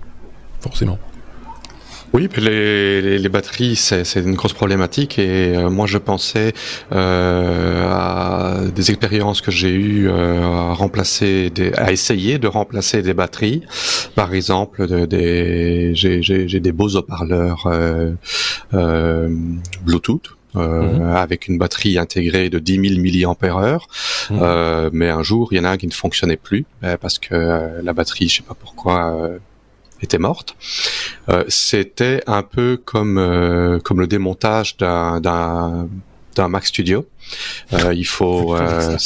forcément. Oui, les, les, les batteries, c'est une grosse problématique et euh, moi je pensais euh, à des expériences que j'ai eues euh, à remplacer, des, à essayer de remplacer des batteries. Par exemple, de, des, j'ai des beaux haut-parleurs euh, euh, Bluetooth. Euh, mhm. avec une batterie intégrée de 10 000 mAh. Mhm. Euh, mais un jour, il y en a un qui ne fonctionnait plus parce que la batterie, je sais pas pourquoi, était morte. Euh, c'était un peu comme euh, comme le démontage d'un d'un d'un Mac Studio. Euh, il faut, euh,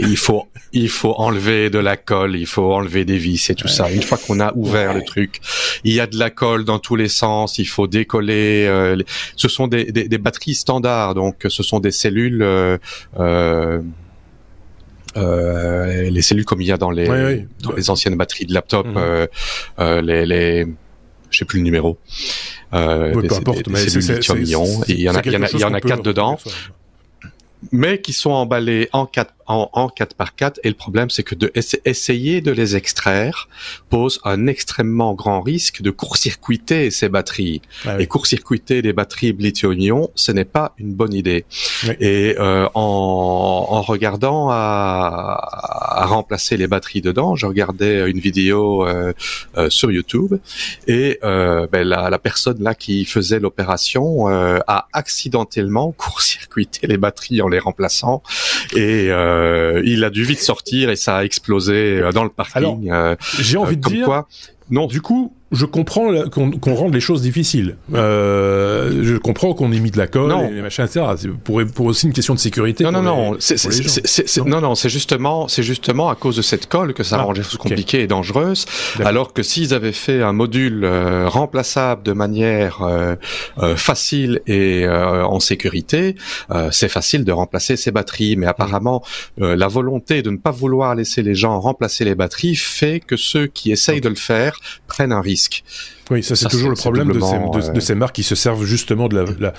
il faut, il faut enlever de la colle, il faut enlever des vis et tout ça. Une fois qu'on a ouvert le truc, il y a de la colle dans tous les sens. Il faut décoller. Euh, ce sont des, des, des, batteries standards, donc ce sont des cellules. Euh, euh, les cellules comme il y a dans les, Dans les anciennes batteries de laptop, mhm. euh, euh, les, les je sais plus le numéro. Euh, peu importe, mais c'est Il y en a, il y en a, il y en a quatre dedans. mais qui sont emballés en 4 en, en 4 par 4 et le problème c'est que de essayer de les extraire pose un extrêmement grand risque de court-circuiter ces batteries. Ah et court-circuiter les batteries lithium-ion ce n'est pas une bonne idée. Et euh, en, en, regardant à, à, remplacer les batteries dedans je regardais une vidéo euh, euh, sur YouTube. Et euh, ben, la, la, personne là qui faisait l'opération euh, a accidentellement court-circuité les batteries en les remplaçant. Et euh, il a dû vite sortir et ça a explosé euh, dans le parking. Alors, j'ai envie de dire. Quoi, non, du coup, je comprends qu'on rende les choses difficiles. Euh, je comprends qu'on ait mis de la colle et machin, etc. Pour, pour aussi une question de sécurité. Non, non, non. C'est non, non, c'est justement, c'est justement à cause de cette colle que ça ah, rend les choses compliquées et dangereuses. Alors que s'ils avaient fait un module euh, remplaçable de manière euh, euh facile et euh, en sécurité, euh, c'est facile de remplacer ces batteries. Mais apparemment, la volonté de ne pas vouloir laisser les gens remplacer les batteries fait que ceux qui essayent de le faire prennent un risque risque. Oui, ça c'est toujours le problème de ces, de, ces, marques qui se servent justement de la, la,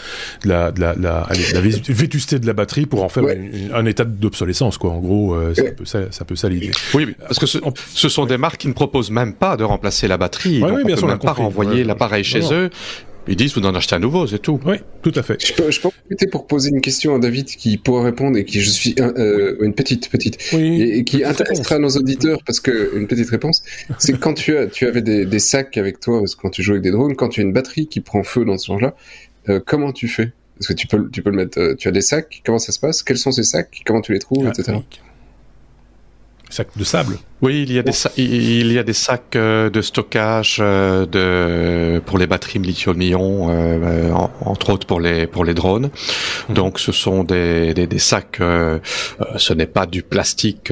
la, la, la, la vétusté de la batterie pour en faire un état d'obsolescence, quoi. En gros, euh, ça, peut, ça, ça, peut ça l'idée. Oui, parce que ce, ce, sont des marques qui ne proposent même pas de remplacer la batterie. donc oui, on peut même pas renvoyer l'appareil chez eux. Ils disent vous en achetez un nouveau, c'est tout. Oui, tout à fait. Je peux, je peux profiter pour poser une question à David qui pourra répondre et qui je suis euh, une petite petite oui, et, qui intéressera nos auditeurs parce que une petite réponse, c'est quand tu as tu avais des, des, sacs avec toi quand tu joues avec des drones, quand tu as une batterie qui prend feu dans ce genre-là, euh, comment tu fais? Parce que tu peux tu peux le mettre, euh, tu as des sacs, comment ça se passe? Quels sont ces sacs? Comment tu les trouves, ah, etc. Sacs de sable. Oui, il y a des il y a des sacs euh, de stockage euh, de pour les batteries lithium-ion, euh, entre autres pour les pour les drones. Mhm. Donc ce sont des des, des sacs. ce n'est pas du plastique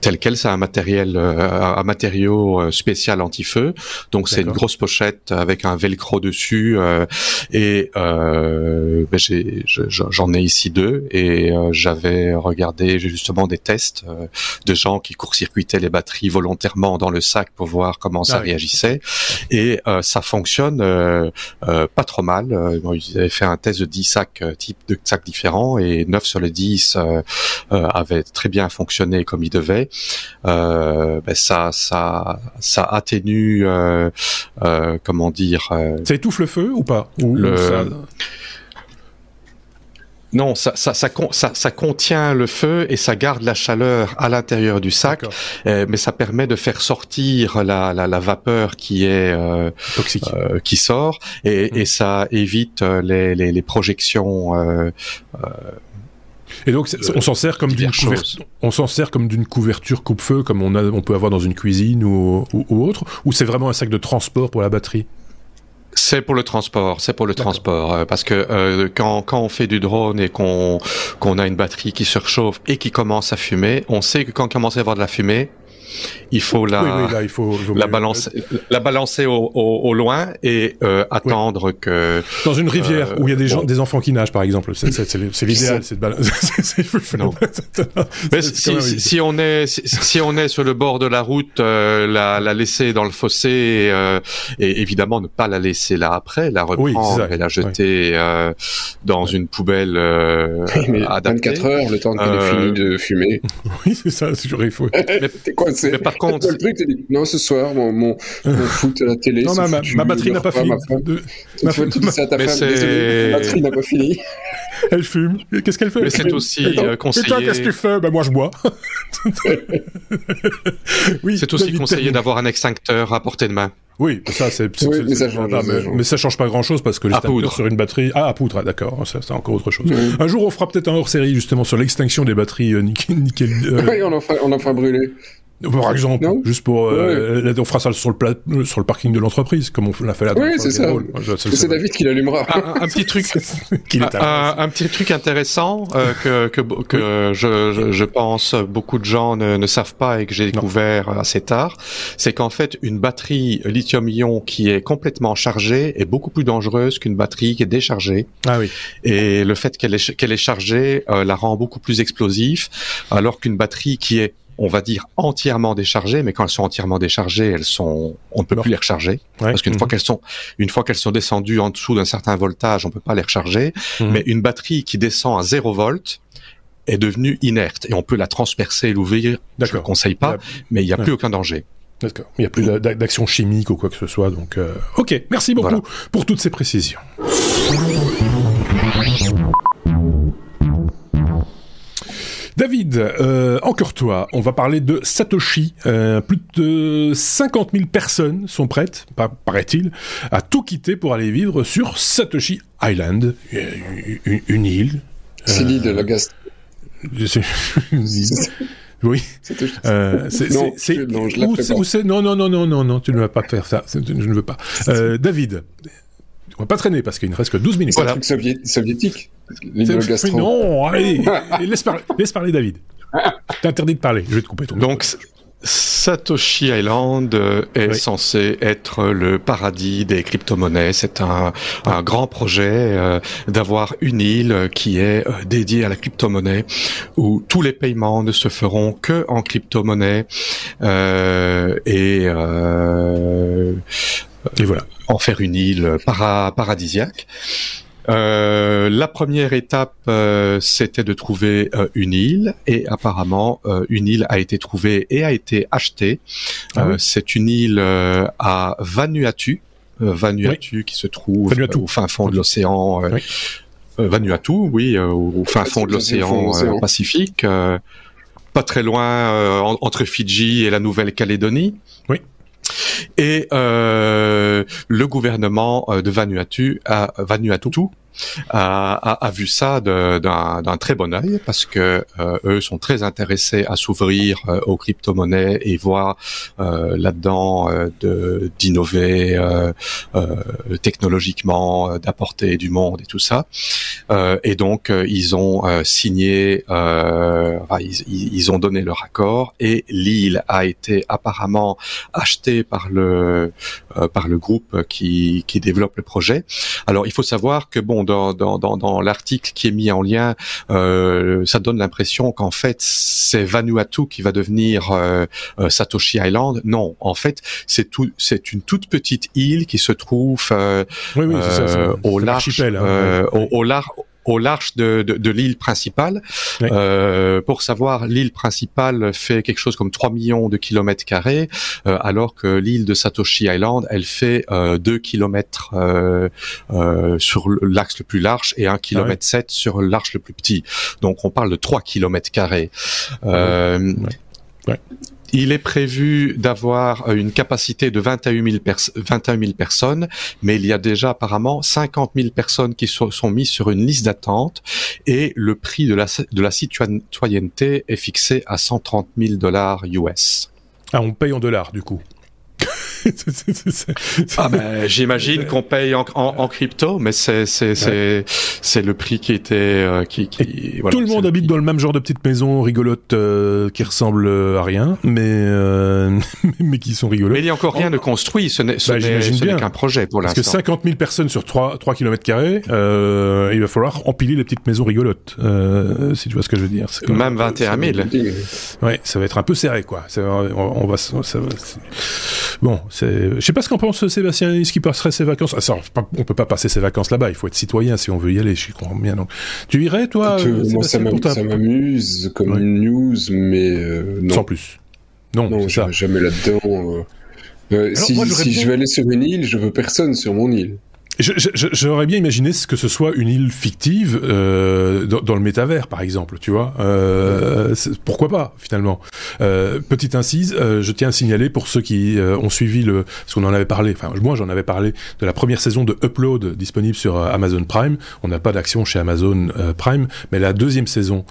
tel quel, c'est un matériel un matériau spécial anti-feu. Donc c'est une grosse pochette avec un velcro dessus et ben j'en ai, ici deux et j'avais regardé justement des tests de gens qui court-circuitent les batteries volontairement dans le sac pour voir comment ça ah réagissait. Et euh, ça fonctionne euh, euh, pas trop mal. ils avaient fait un test de 10 sacs, types de sacs différents, et 9 sur les 10 avaient très bien fonctionné comme ils devaient. Ben ça, ça, ça atténue, comment dire... ça étouffe le feu ou pas? Ou le... Non, ça, ça, ça, ça, contient le feu et ça garde la chaleur à l'intérieur du sac, euh, mais ça permet de faire sortir la, la, la vapeur qui est euh, toxique, euh, qui sort, et, et, mm. ça évite les, les, les projections. et donc, on s'en sert comme d'une couverture, on s'en sert comme d'une couverture coupe-feu, comme on, a, on peut avoir dans une cuisine ou, ou, ou autre, ou c'est vraiment un sac de transport pour la batterie? C'est pour le transport, c'est pour le transport, euh, parce que euh, quand, quand on fait du drone et qu'on qu'on a une batterie qui surchauffe et qui commence à fumer, on sait que quand on commence à avoir de la fumée, il faut la, il faut, la, balancer, la balancer au, au, loin et euh, attendre que dans une rivière où il y a des gens, des enfants qui nagent par exemple, c'est l'idéal, c'est de balancer. Si, si, on est si, on est sur le bord de la route, euh, la, la, laisser dans le fossé et, euh, et, évidemment ne pas la laisser là après, la reprendre et la jeter euh, dans une poubelle euh, à 24 heures, le temps qu'elle ait fini de fumer. oui, c'est ça, c'est toujours il faut. Mais par contre, le truc, dit, non, ce soir, mon, mon, mon foot à la télé. Non, ma, ma, batterie n'a pas fini. Ma, de... ma, tu dis ça à ta femme, désolé, ma batterie n'a pas fini. Elle fume. Qu'est-ce qu'elle fait? Mais c'est aussi euh, conseillé. Et toi, qu'est-ce que tu fais? Ben moi, je bois. oui. C'est aussi conseillé d'avoir un extincteur à portée de main. Oui, ça c'est. Oui, mais, ça change, mais, ça change pas grand chose parce que l'extincteur sur une batterie. Ah, à poudre, d'accord, ça c'est encore autre chose. Un jour, on fera peut-être un hors série justement sur l'extinction des batteries euh, nickel. nickel euh... oui, on en fera, on en fera brûler. Par exemple, juste pour, euh, on fera ça sur le, pla sur le parking de l'entreprise, comme on l'a fait là. Oui, c'est ça. C'est David qui l'allumera. Un, un, petit truc, un, un, petit truc intéressant euh, que, que, que je, je, je, pense beaucoup de gens ne, ne savent pas et que j'ai découvert assez tard, c'est qu'en fait une batterie lithium-ion qui est complètement chargée est beaucoup plus dangereuse qu'une batterie qui est déchargée. Ah oui. Et le fait qu'elle est, qu'elle est chargée euh, la rend beaucoup plus explosif, alors qu'une batterie qui est on va dire entièrement déchargées, mais quand elles sont entièrement déchargées, elles sont, on ne peut plus les recharger parce qu'une fois mhm. qu'elles sont, une fois qu'elles sont descendues en dessous d'un certain voltage, on peut pas les recharger. Mhm. Mais une batterie qui descend à 0 volts est devenue inerte et on peut la transpercer et l'ouvrir. Je ne conseille pas, mais il n'y a plus aucun danger. D'accord. Il n'y a plus d'action chimique ou quoi que ce soit. Donc, euh, ok. Merci beaucoup pour toutes ces précisions. David, euh, encore toi, on va parler de Satoshi. Euh, plus de 50 000 personnes sont prêtes, paraît-il, à tout quitter pour aller vivre sur Satoshi Island, euh, une, île. C'est l'île de la Oui. Euh, non, je non, non, non, non, non, tu ne vas pas faire ça. Je ne veux pas. Euh, David, on va pas traîner parce qu'il ne reste que 12 minutes. Voilà. Un truc soviétique non, allez, laisse, parler, laisse parler David. T'es interdit de parler, je vais te couper ton Donc, Satoshi Island euh, est censé être le paradis des crypto-monnaies. C'est un, un, grand projet euh, d'avoir une île qui est euh, dédiée à la crypto-monnaie, où tous les paiements ne se feront que en crypto-monnaie et, et voilà, en faire une île paradisiaque. Euh, la première étape, euh, c'était de trouver euh, une île, et apparemment, une île a été trouvée et a été achetée. Ah c'est une île à Vanuatu, Vanuatu qui se trouve au fin fond de l'océan. Vanuatu, oui, au fin fond de l'océan Pacifique, pas très loin entre Fidji et la Nouvelle-Calédonie. Oui. Et euh, le gouvernement euh, de Vanuatu, a, Vanuatu a, a, a vu ça d'un très bon œil parce que euh, eux sont très intéressés à s'ouvrir euh, aux crypto-monnaies et voir euh, là-dedans de d'innover technologiquement, d'apporter du monde et tout ça. et donc ils ont signé, ils, ils, ont donné leur accord et l'île a été apparemment achetée par le par le groupe qui qui développe le projet. Alors il faut savoir que bon dans, dans, dans, dans l'article qui est mis en lien, euh, ça donne l'impression qu'en fait c'est Vanuatu qui va devenir euh, euh, Satoshi Island. Non, en fait c'est tout, c'est une toute petite île qui se trouve euh, oui, oui, ça, au large, hein, au, au, large au large de, de, de l'île principale. Euh, pour savoir, l'île principale fait quelque chose comme 3 millions de kilomètres carrés, euh, alors que l'île de Satoshi Island, elle fait euh, 2 kilomètres euh, euh, sur l'axe le plus large et 1 ah kilomètre 7 sur l'arche le plus petit. Donc on parle de 3 kilomètres carrés. Euh, ouais. Il est prévu d'avoir euh, une capacité de 21 000, 21 000, personnes, mais il y a déjà apparemment 50 000 personnes qui sont, sont mises sur une liste d'attente et le prix de la, de la citoyenneté est fixé à 130 000 dollars US. Ah, on paye en dollars du coup ah ben, j'imagine qu'on paye en, crypto, mais c'est c'est c'est c'est le prix qui était euh, qui, qui voilà, tout le monde habite dans le même genre de petite maison rigolote euh, qui ressemble à rien, mais euh, mais qui sont rigolotes. Mais il n'y a encore rien de construit. Ce n'est bah, qu'un projet pour l'instant. Parce que 50 000 personnes sur 3 3 km carrés, il va falloir empiler les petites maisons rigolotes, si tu vois ce que je veux dire. Même 21 000. Ouais, ça va être un peu serré quoi. Ça, on, on va ça va, bon je sais pas ce qu'en pense Sébastien Est-ce qu'il passerait ses vacances ah, ça, On peut pas passer ses vacances là-bas. Il faut être citoyen si on veut y aller. Je comprends bien. Donc, tu irais toi euh, Moi, ça m'amuse comme une news, mais euh, non. Sans plus. Non, non jamais là-dedans. Euh. si, si je vais aller sur une île, je veux personne sur mon île. J'aurais bien imaginé que ce soit une île fictive euh, dans, le métavers, par exemple, tu vois. Euh, pourquoi pas, finalement. Euh, petite incise, euh, je tiens à signaler pour ceux qui euh, ont suivi le... Parce qu'on en avait parlé, enfin moi j'en avais parlé de la première saison de Upload disponible sur euh, Amazon Prime. On n'a pas d'action chez Amazon Prime, mais la deuxième saison,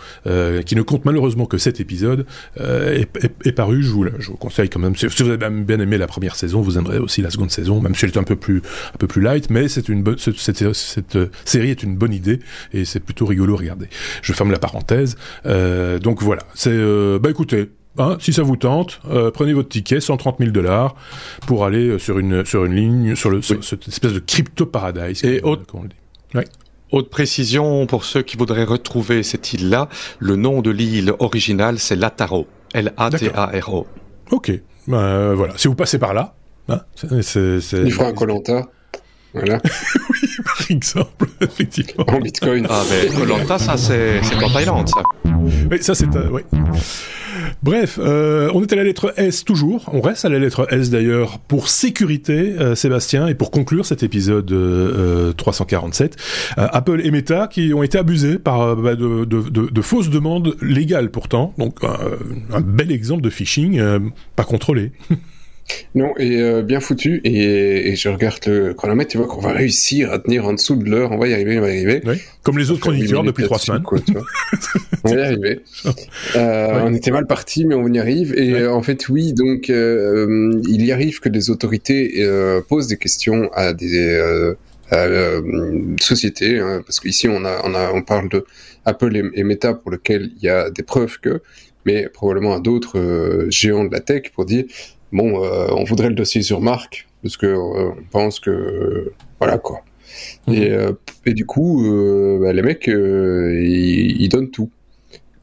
qui ne compte malheureusement que sept épisodes, est, est, est, parue. Je vous, je vous conseille quand même. Si vous avez bien aimé la première saison, vous aimerez aussi la seconde saison, même si elle est un peu plus, un peu plus light, mais c'est une bonne, cette, cette, euh, série est une bonne idée et c'est plutôt rigolo à regarder. Je ferme la parenthèse. Euh, donc voilà, c'est euh, bah écoutez, Hein, si ça vous tente, euh, prenez votre ticket, 130 000 dollars, pour aller sur une sur une ligne, sur, le, sur cette espèce de crypto paradise. Et autre, ouais. autre précision pour ceux qui voudraient retrouver cette île-là, le nom de l'île originale c'est Lataro, L-A-T-A-R-O. Ok, ben, voilà. Si vous passez par là, hein, c'est, il fera un Colanta. Voilà. oui, par exemple, effectivement. En Bitcoin. Ah, mais Colanta, ça, c'est, en Thaïlande, ça. Oui, ça, c'est, euh, oui. Bref, euh, on est à la lettre S toujours. On reste à la lettre S d'ailleurs pour sécurité, euh, Sébastien, et pour conclure cet épisode euh, 347. Euh, Apple et Meta qui ont été abusés par bah, de, de, de, de, fausses demandes légales pourtant. Donc un bel exemple de phishing pas contrôlé. Non, et euh, bien foutu. Et, et, je regarde le chronomètre, tu vois qu'on va réussir à tenir en dessous de l'heure. On va y arriver, on va y arriver. Oui. Comme les autres chroniqueurs depuis trois semaines. Quoi, tu vois. on va y arriver. Euh, On était mal parti, mais on y arrive. Et euh, en fait, oui, donc euh, il y arrive que des autorités posent des questions à des sociétés, hein, parce qu'ici on a, on a, on parle de Apple et, et Meta pour lequel il y a des preuves que mais probablement à d'autres géants de la tech pour dire bon, on voudrait le dossier sur Marc parce que on pense que voilà quoi. Mhm. Et, et, du coup, bah, les mecs, ils, ils, donnent tout.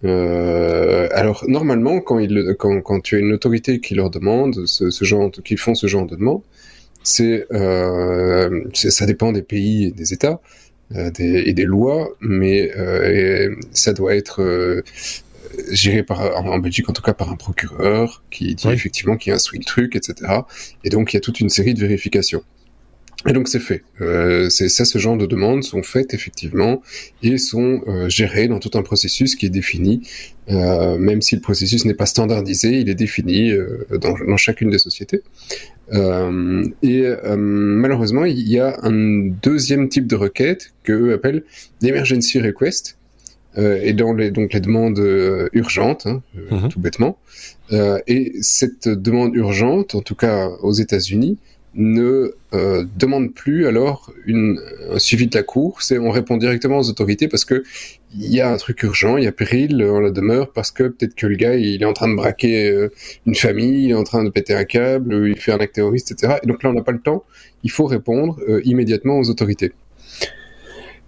Euh, alors normalement, quand, il, quand, quand, tu as une autorité qui leur demande ce, ce genre, qui font ce genre de demande, c'est euh, ça dépend des pays et des États euh, des, et des lois, mais euh, ça doit être euh, géré par en, Belgique en tout cas par un procureur qui dit effectivement qui instruit le truc, etc. Et donc il y a toute une série de vérifications. Et donc c'est fait. Euh, c'est ça, ce genre de demandes sont faites effectivement et sont euh, gérées dans tout un processus qui est défini. Euh, même si le processus n'est pas standardisé, il est défini dans, dans, chacune des sociétés. Et malheureusement, il y a un deuxième type de requête que eux appellent l'emergency request. Et dans les donc les demandes urgentes, hein, mm-hmm. tout bêtement. et cette demande urgente, en tout cas aux États-Unis, ne euh, demande plus alors une, un suivi de la course et on répond directement aux autorités parce que il y a un truc urgent, il y a péril en la demeure parce que peut-être que le gars il est en train de braquer euh, une famille, il est en train de péter un câble, il fait un acte terroriste, etc. Et donc là on n'a pas le temps, il faut répondre euh, immédiatement aux autorités.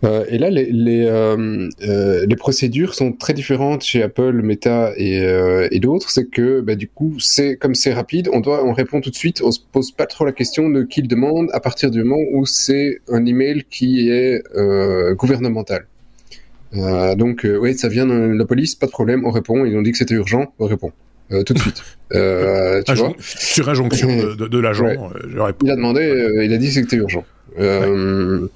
Euh, et là, les, les, euh, euh, les, procédures sont très différentes chez Apple, Meta et, euh, et d'autres. C'est que, bah, du coup, c'est comme c'est rapide, on doit, on répond tout de suite. On se pose pas trop la question de qui le demande à partir du moment où c'est un email qui est euh, gouvernemental. donc, oui, ça vient de la police, pas de problème, on répond. Ils ont dit que c'était urgent, on répond. tout de suite. Euh, tu vois sur injonction de, de, de l'agent, ouais. Il a demandé, il a dit que c'était urgent. Euh, ouais.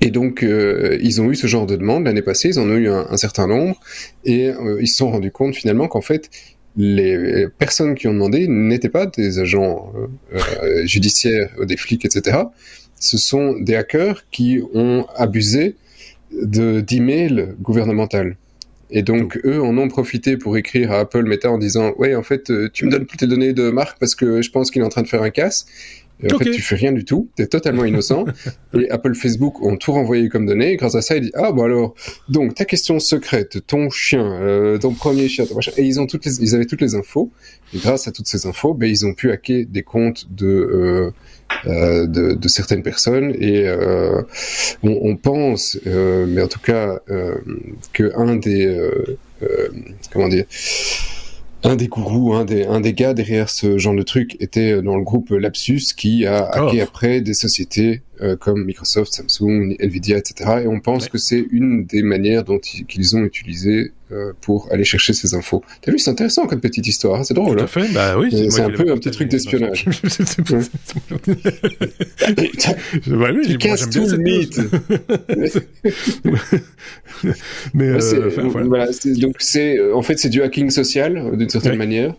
Et donc, euh, ils ont eu ce genre de demande l'année passée, ils en ont eu un, un certain nombre, et euh, ils se sont rendus compte finalement qu'en fait, les personnes qui ont demandé n'étaient pas des agents euh, judiciaires, des flics, etc. Ce sont des hackers qui ont abusé de d'emails gouvernementaux. Et donc, eux en ont profité pour écrire à Apple Meta en disant Ouais, en fait, tu me donnes plus tes données de marque parce que je pense qu'il est en train de faire un casse. Et en okay. fait, tu fais rien du tout, tu es totalement innocent. et Apple, Facebook ont tout renvoyé comme données. Et grâce à ça, il dit ah bon alors, donc ta question secrète, ton chien, euh, ton premier chien, ton machin. Et ils ont toutes les, ils avaient toutes les infos. Et grâce à toutes ces infos, ben ils ont pu hacker des comptes de euh, euh, de, de, certaines personnes. Et euh, on, on, pense, euh, mais en tout cas, euh, que un des comment dire un des gourous, un des, un des gars derrière ce genre de truc était dans le groupe Lapsus qui a hacké après des sociétés euh, comme Microsoft, Samsung, Nvidia, etc. Et on pense ouais. que c'est une des manières dont qu'ils ont utilisé euh, pour aller chercher ces infos. T'as vu, c'est intéressant comme petite histoire, c'est drôle. Tout à hein fait, bah oui. C'est un peu un petit truc d'espionnage. ouais, oui, tu casses tout le mythe. Mais euh, enfin, voilà. voilà donc c'est, en fait, c'est du hacking social d'une certaine ouais. manière.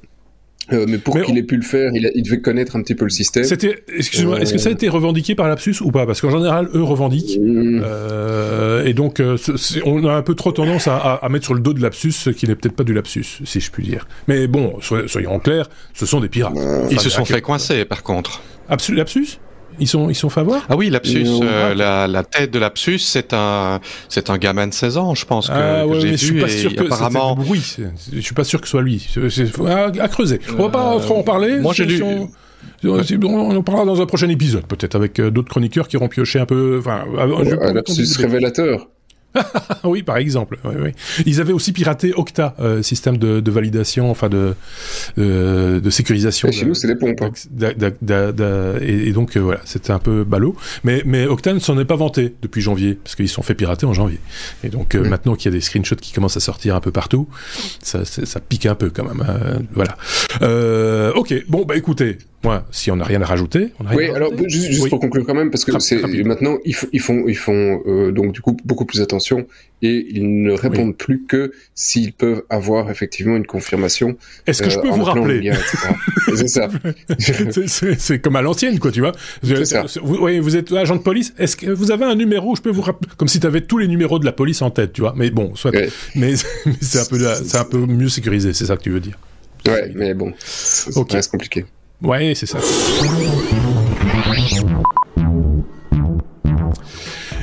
Euh, mais pour qu'il ait pu le faire, il, a, il, devait connaître un petit peu le système. C'était, excuse-moi, euh... est-ce que ça a été revendiqué par Lapsus ou pas? Parce qu'en général, eux revendiquent, mmh. euh, et donc euh, on a un peu trop tendance à, à, à, mettre sur le dos de Lapsus ce qui n'est peut-être pas du Lapsus, si je puis dire. Mais bon, soyons clairs, ce sont des pirates. Ils se sont fait coincer, par contre. Lapsus? Ils sont, ils sont favorables Ah oui, Lapsus, euh, la, la, tête de Lapsus, c'est un, c'est un gamin de 16 ans, je pense que, ah, ouais, que j'ai vu. Je suis pas sûr que apparemment... oui, je suis pas sûr que ce soit lui. C'est à, à, creuser. On va pas trop en parler. Moi, j'ai lu. Si on... En parlera dans un prochain épisode, peut-être avec euh, d'autres chroniqueurs qui auront pioché un peu. Enfin, un lapsus révélateur. oui, par exemple. Oui, oui. Ils avaient aussi piraté Octa, euh, système de, de, validation, enfin de euh, de sécurisation. Et chez nous, c'est des pompes. Hein. Et, et, donc euh, voilà, c'était un peu ballot. Mais mais Octa ne s'en est pas vanté depuis janvier, parce qu'ils se sont fait pirater en janvier. Et donc mmh. maintenant qu'il y a des screenshots qui commencent à sortir un peu partout, ça, ça pique un peu quand même. Hein. voilà. ok. Bon bah écoutez, moi, si on n'a rien à rajouter. On a rien oui, à alors juste, juste oui. pour conclure quand même, parce que c'est maintenant ils, ils, font ils font euh, donc du coup beaucoup plus attention et ils ne répondent oui. plus que s'ils peuvent avoir effectivement une confirmation. Est-ce que euh, je peux vous rappeler C'est ça. c'est comme à l'ancienne, quoi, tu vois. Ça. Vous, oui, vous êtes agent de police. Est-ce que vous avez un numéro Je peux vous rappeler comme si tu avais tous les numéros de la police en tête, tu vois. Mais bon, soit. Mais c'est un peu c'est un peu mieux sécurisé, c'est ça que tu veux dire. Ouais, mais bon, ça okay. reste compliqué. Ouais, c'est ça.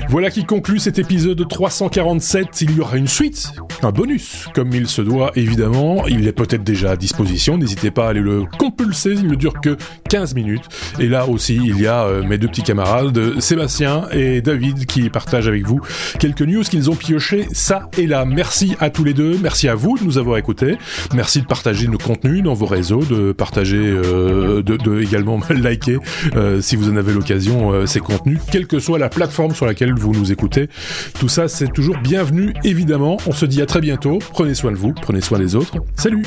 Voilà qui conclut cet épisode 347. Il y aura une suite un bonus, comme il se doit évidemment. Il est peut-être déjà à disposition, n'hésitez pas à aller le compulser, il ne dure que 15 minutes. Et là aussi, il y a euh, mes deux petits camarades, Sébastien et David, qui partagent avec vous quelques news qu'ils ont pioché ça et là. Merci à tous les deux, merci à vous de nous avoir écoutés, merci de partager nos contenus dans vos réseaux, de partager, euh, de, de, également liker euh, si vous en avez l'occasion euh, ces contenus, quelle que soit la plateforme sur laquelle vous nous écoutez. Tout ça, c'est toujours bienvenu, évidemment. On se dit à très bientôt. Prenez soin de vous, prenez soin des autres. Salut